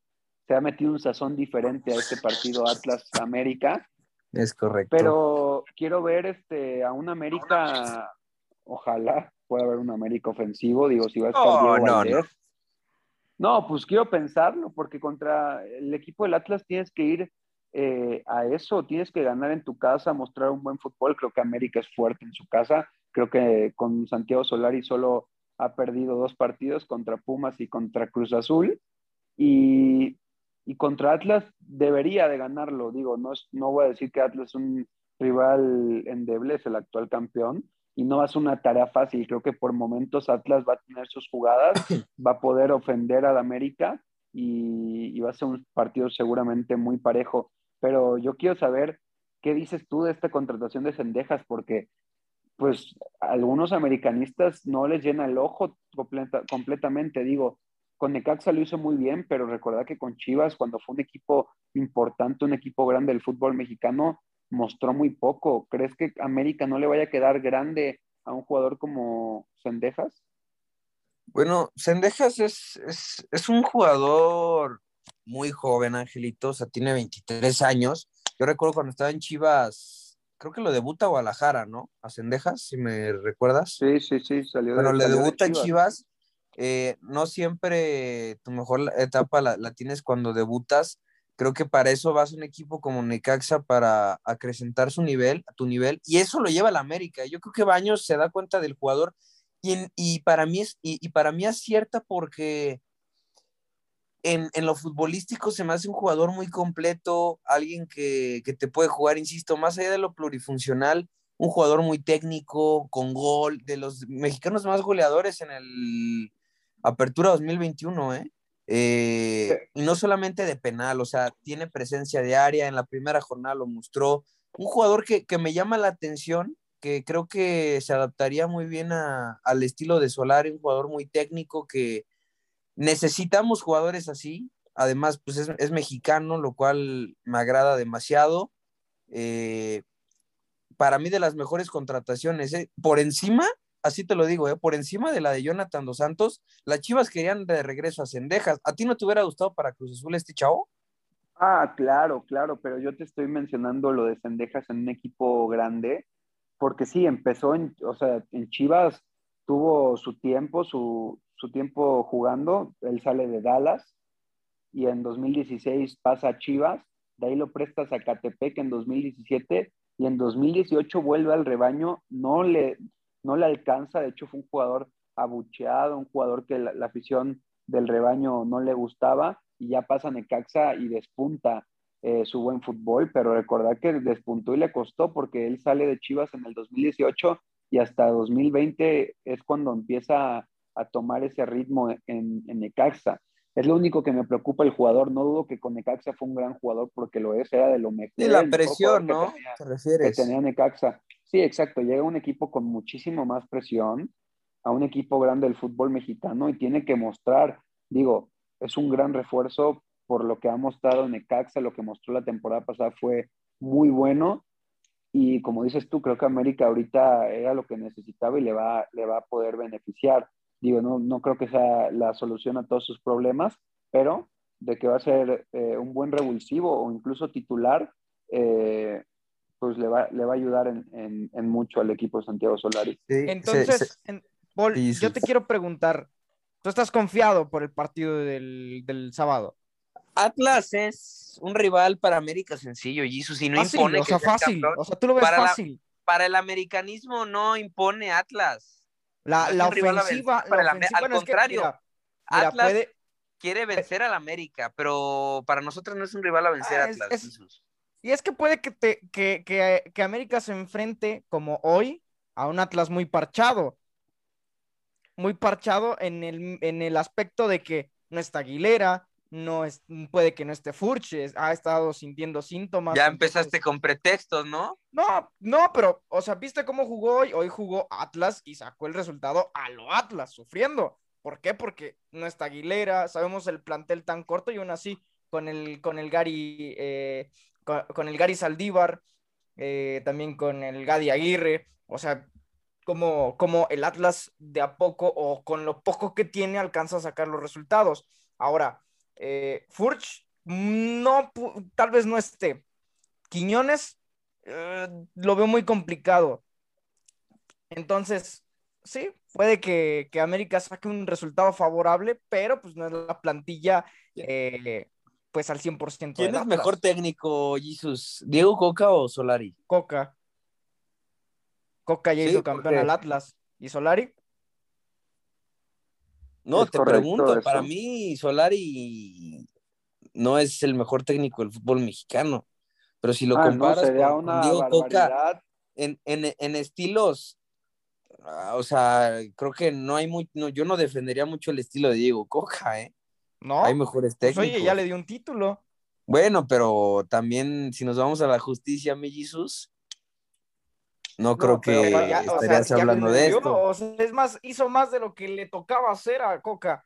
se ha metido un sazón diferente a este partido Atlas América. Es correcto. Pero quiero ver este, a un América, ojalá pueda haber un América ofensivo, digo, si va a estar No, Diego no. No, pues quiero pensarlo, porque contra el equipo del Atlas tienes que ir eh, a eso, tienes que ganar en tu casa, mostrar un buen fútbol. Creo que América es fuerte en su casa. Creo que con Santiago Solari solo ha perdido dos partidos contra Pumas y contra Cruz Azul. Y, y contra Atlas debería de ganarlo. Digo, no, no voy a decir que Atlas es un rival endeble, es el actual campeón. Y no es una tarea fácil. Creo que por momentos Atlas va a tener sus jugadas, va a poder ofender al América y, y va a ser un partido seguramente muy parejo. Pero yo quiero saber qué dices tú de esta contratación de Cendejas, porque pues a algunos americanistas no les llena el ojo completa- completamente. Digo, con Necaxa lo hizo muy bien, pero recordad que con Chivas, cuando fue un equipo importante, un equipo grande del fútbol mexicano, mostró muy poco. ¿Crees que América no le vaya a quedar grande a un jugador como Cendejas? Bueno, Sendejas es, es, es un jugador muy joven, Angelito, o sea, tiene 23 años. Yo recuerdo cuando estaba en Chivas, creo que lo debuta Guadalajara, ¿no? A Sendejas, si me recuerdas. Sí, sí, sí, salió Bueno, de, le salió de debuta en Chivas. eh, no siempre tu mejor etapa la, la tienes cuando debutas. Creo que para eso vas a un equipo como Necaxa para acrecentar su nivel, tu nivel, y eso lo lleva a la América. Yo creo que Baños se da cuenta del jugador y, y para mí es y, y para mí acierta porque en, en lo futbolístico se me hace un jugador muy completo, alguien que, que te puede jugar, insisto, más allá de lo plurifuncional, un jugador muy técnico, con gol, de los mexicanos más goleadores en el Apertura 2021, ¿eh? Eh, y no solamente de penal, o sea, tiene presencia de área, en la primera jornada lo mostró. Un jugador que, que me llama la atención, que creo que se adaptaría muy bien a- al estilo de Solari, un jugador muy técnico que necesitamos jugadores así. Además, pues es, es mexicano, lo cual me agrada demasiado. Eh, para mí de las mejores contrataciones, ¿eh? por encima, así te lo digo, ¿eh? por encima de la de Jonathan Dos Santos, las Chivas querían de regreso a Cendejas. ¿A ti no te hubiera gustado para Cruz Azul este chavo? Ah, claro, claro, pero yo te estoy mencionando lo de Cendejas en un equipo grande, porque sí, empezó en, o sea, en Chivas tuvo su tiempo, su, su tiempo jugando, él sale de Dallas y en 2016 pasa a Chivas, de ahí lo presta a Zacatepec en 2017 y en 2018 vuelve al rebaño, no le, no le alcanza, de hecho fue un jugador abucheado, un jugador que la, la afición del rebaño no le gustaba y ya pasa a Necaxa y despunta eh, su buen fútbol, pero recordar que despuntó y le costó porque él sale de Chivas en el 2018 y hasta 2020 es cuando empieza a, a tomar ese ritmo en, en, Necaxa. Es lo único que me preocupa el jugador. No dudo que con Necaxa fue un gran jugador porque lo es, era de lo mejor. Y la presión, ¿no? Tenía, ¿Te refieres? Que tenía Necaxa. Sí, exacto. Llega un equipo con muchísimo más presión a un equipo grande del fútbol mexicano y tiene que mostrar, digo, es un gran refuerzo por lo que ha mostrado Necaxa, lo que mostró la temporada pasada fue muy bueno y como dices tú, creo que América ahorita era lo que necesitaba y le va, le va a poder beneficiar. Digo, no, no creo que sea la solución a todos sus problemas, pero de que va a ser eh, un buen revulsivo o incluso titular, eh, pues le va, le va a ayudar en, en, en, mucho al equipo de Santiago Solari. Sí, Entonces, sí, sí. En, Paul, yo te quiero preguntar, ¿tú estás confiado por el partido del, del sábado? Atlas es un rival para América sencillo, Jesus, y no fácil, impone. O sea, fácil. Campeón. O sea, tú lo ves para fácil. La, para el americanismo no impone Atlas. La, no la ofensiva. Para la el, ofensiva al contrario, es que, mira, mira, Atlas puede... quiere vencer al América, pero para nosotros no es un rival a vencer ah, Atlas. Es, es... Y es que puede que, te, que, que, que América se enfrente, como hoy, a un Atlas muy parchado. Muy parchado en el, en el aspecto de que no está Aguilera, no es, puede que no esté Furches, ha estado sintiendo síntomas. Ya empezaste entonces... con pretextos, ¿no? No, no, pero, o sea, ¿viste cómo jugó hoy? Hoy jugó Atlas y sacó el resultado a lo Atlas, sufriendo. ¿Por qué? Porque no está Aguilera, sabemos el plantel tan corto y aún así con el, con el Gary, eh, con, con, el Gary Saldívar, eh, también con el Gadi Aguirre, o sea, como, como el Atlas de a poco o con lo poco que tiene alcanza a sacar los resultados. Ahora, eh, Furch no, tal vez no esté. Quiñones, eh, lo veo muy complicado. Entonces, sí, puede que, que América saque un resultado favorable, pero pues no es la plantilla eh, pues al 100% ¿Quién del es Atlas. mejor técnico, Jesus? ¿Diego Coca o Solari? Coca. Coca ya Sí, hizo campeón porque- al Atlas. ¿Y Solari? No, Es te correcto pregunto, eso. para mí Solari no es el mejor técnico del fútbol mexicano, pero si lo Ah, comparas con, una Diego Coca en- en estilos, ah, o sea, creo que no hay muy, no, yo no defendería mucho el estilo de Diego Coca, ¿eh? No. Hay mejores Pues, técnicos. oye, ya le dio un título. Bueno, pero también si nos vamos a la justicia, mi Jesus, no, creo que Ya, o sea, estarías ya hablando de cumplió, esto. o sea, es más, hizo más de lo que le tocaba hacer a Coca.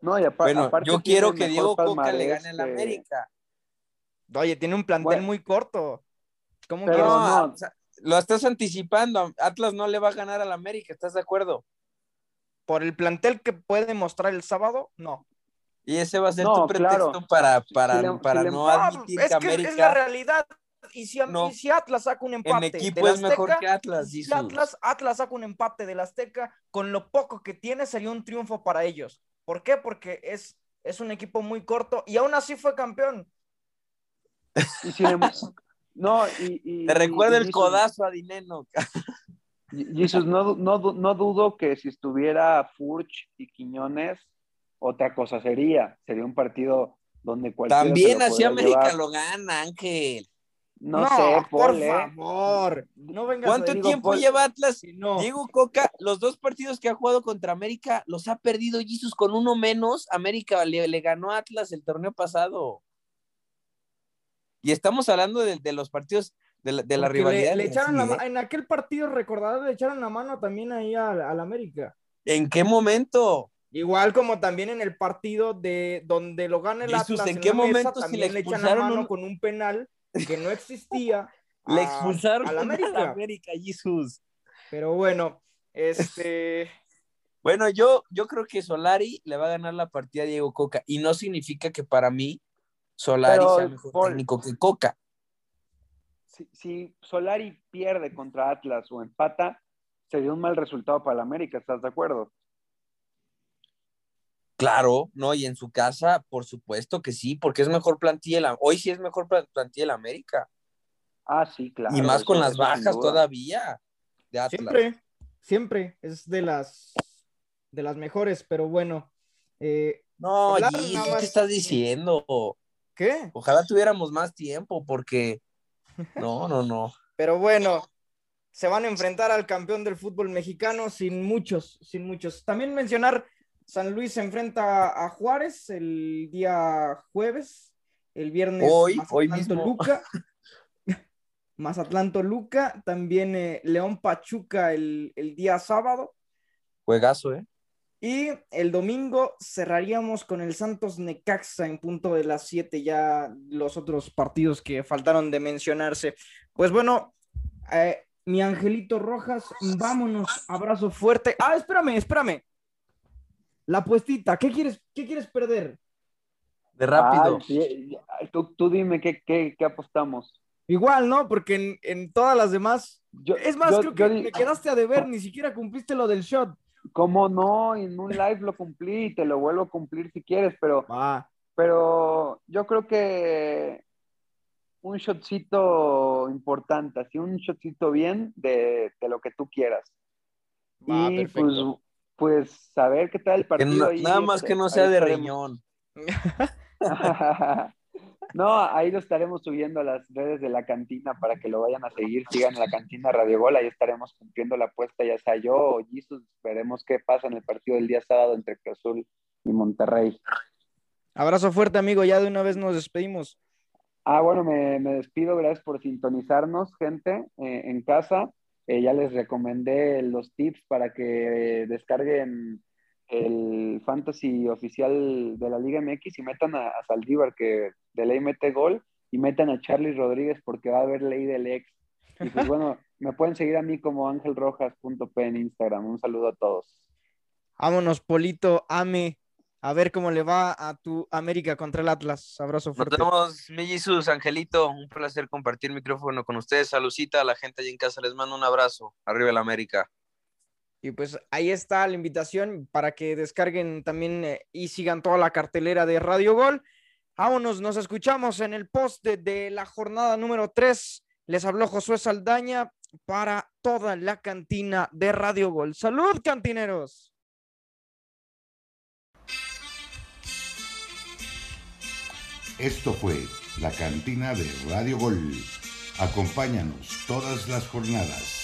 No, y apa- Bueno, aparte yo quiero que Diego Coca le gane al que- América. Oye, tiene un plantel Bueno. muy corto. ¿Cómo Pero quieres? No, no. o sea, lo estás anticipando. Atlas no le va a ganar al América, ¿estás de acuerdo? Por el plantel que puede mostrar el sábado, no. Y ese va a ser No, tu pretexto claro. para, para, Si le- para si le- no admitir es que que es la América realidad. Y si, No. y si Atlas saca un en empate equipo del es mejor Azteca, que Atlas. si. Atlas, Atlas saca un empate del Azteca, con lo poco que tiene sería un triunfo para ellos. ¿Por qué? Porque es, es un equipo muy corto y aún así fue campeón. y si le- no, y, y- Te recuerda y el codazo a Dineno. Jesus, no, no, no dudo que si estuviera Furch y Quiñones, otra cosa sería. Sería un partido donde cualquiera. También podría América llevar. lo gana, Ángel. No, sé, por Paul, ¿eh? favor. No vengas ¿Cuánto digo, tiempo Paul, lleva Atlas? si no. Diego Coca, los dos partidos que ha jugado contra América los ha perdido Jesus con uno menos. América le, le ganó a Atlas el torneo pasado. Y estamos hablando de, de los partidos de la, de la Porque le- rivalidad. le en echaron la en aquel partido recordado le echaron la mano también ahí al, al América. ¿En qué momento? Igual como también en el partido de donde lo gana el Jesús, Atlas ¿en qué mesa, momento si también le le echan la expulsaron mano un- con un penal que no existía Le a- expulsaron al a América. la América, Jesús. Pero bueno, este Bueno, yo, yo creo que Solari le va a ganar la partida a Diego Coca. Y no significa que para mí Solari Pero, sea mejor Paul, técnico que Coca. Si, si Solari pierde contra Atlas o empata, sería un mal resultado para el América, ¿estás de acuerdo? Claro, no, y en su casa, por supuesto que sí, porque es mejor plantilla. la- Hoy sí es mejor pla- plantilla la América. Ah, sí, claro. y más eso- con las bajas todavía de Atlas. siempre, siempre es de las de las mejores, pero bueno. eh, No, Gis, ¿qué más- estás diciendo? ¿Qué? Ojalá tuviéramos más tiempo, porque no, no, no. Pero bueno, se van a enfrentar al campeón del fútbol mexicano sin muchos, sin muchos. También mencionar, San Luis se enfrenta a Juárez el día jueves, el viernes Hoy, Mazatlán hoy mismo. Toluca. Mazatlán Toluca, también eh, León Pachuca el, el día sábado. Juegazo, ¿eh? Y el domingo cerraríamos con el Santos Necaxa en punto de las 7, ya los otros partidos que faltaron de mencionarse. Pues bueno, eh, mi Angelito Rojas, vámonos, abrazo fuerte. Ah, espérame, espérame. La apuestita, ¿qué quieres, qué quieres perder? De rápido. Ah, sí, tú, tú dime qué, qué, qué apostamos. Igual, ¿no? Porque en, en todas las demás. Yo- Es más, yo- creo que yo me quedaste a deber, ni siquiera cumpliste lo del shot. ¿Cómo no? En un live lo cumplí y te lo vuelvo a cumplir si quieres, pero, pero yo creo que un shotcito importante, así un shotcito bien de, de lo que tú quieras. va, y pues, perfecto. pues saber qué tal el Que partido. no- ahí, nada más que no ahí sea de riñón. no, ahí lo estaremos subiendo a las redes de la cantina para que lo vayan a seguir. Sigan la cantina Radio Gol, ahí estaremos cumpliendo la apuesta, ya sea yo o Jesus. Veremos qué pasa en el partido del día sábado entre Cruz Azul y Monterrey. Abrazo fuerte, amigo. Ya de una vez nos despedimos. Ah, bueno, me, me despido, gracias por sintonizarnos, gente, eh, en casa. Eh, ya les recomendé los tips para que eh, descarguen el fantasy oficial de la Liga MX y metan a, a Saldívar, que de ley mete gol, y metan a Charlie Rodríguez porque va a haber ley del ex. Y pues bueno, me pueden seguir a mí como angelrojas.p en Instagram. Un saludo a todos. Vámonos, Polito, ame. a ver cómo le va a tu América contra el Atlas. Abrazo Nos fuerte. vemos, mi Jesus, Angelito. Un placer compartir micrófono con ustedes. Salucita a la gente allí en casa. Les mando un abrazo. Arriba el América. Y pues ahí está la invitación para que descarguen también eh, y sigan toda la cartelera de Radio Gol. Vámonos, nos escuchamos en el post de, de la jornada número 3. Les habló Josué Saldaña para toda la cantina de Radio Gol. ¡Salud, cantineros! Esto fue la cantina de Radio Gol. Acompáñanos todas las jornadas.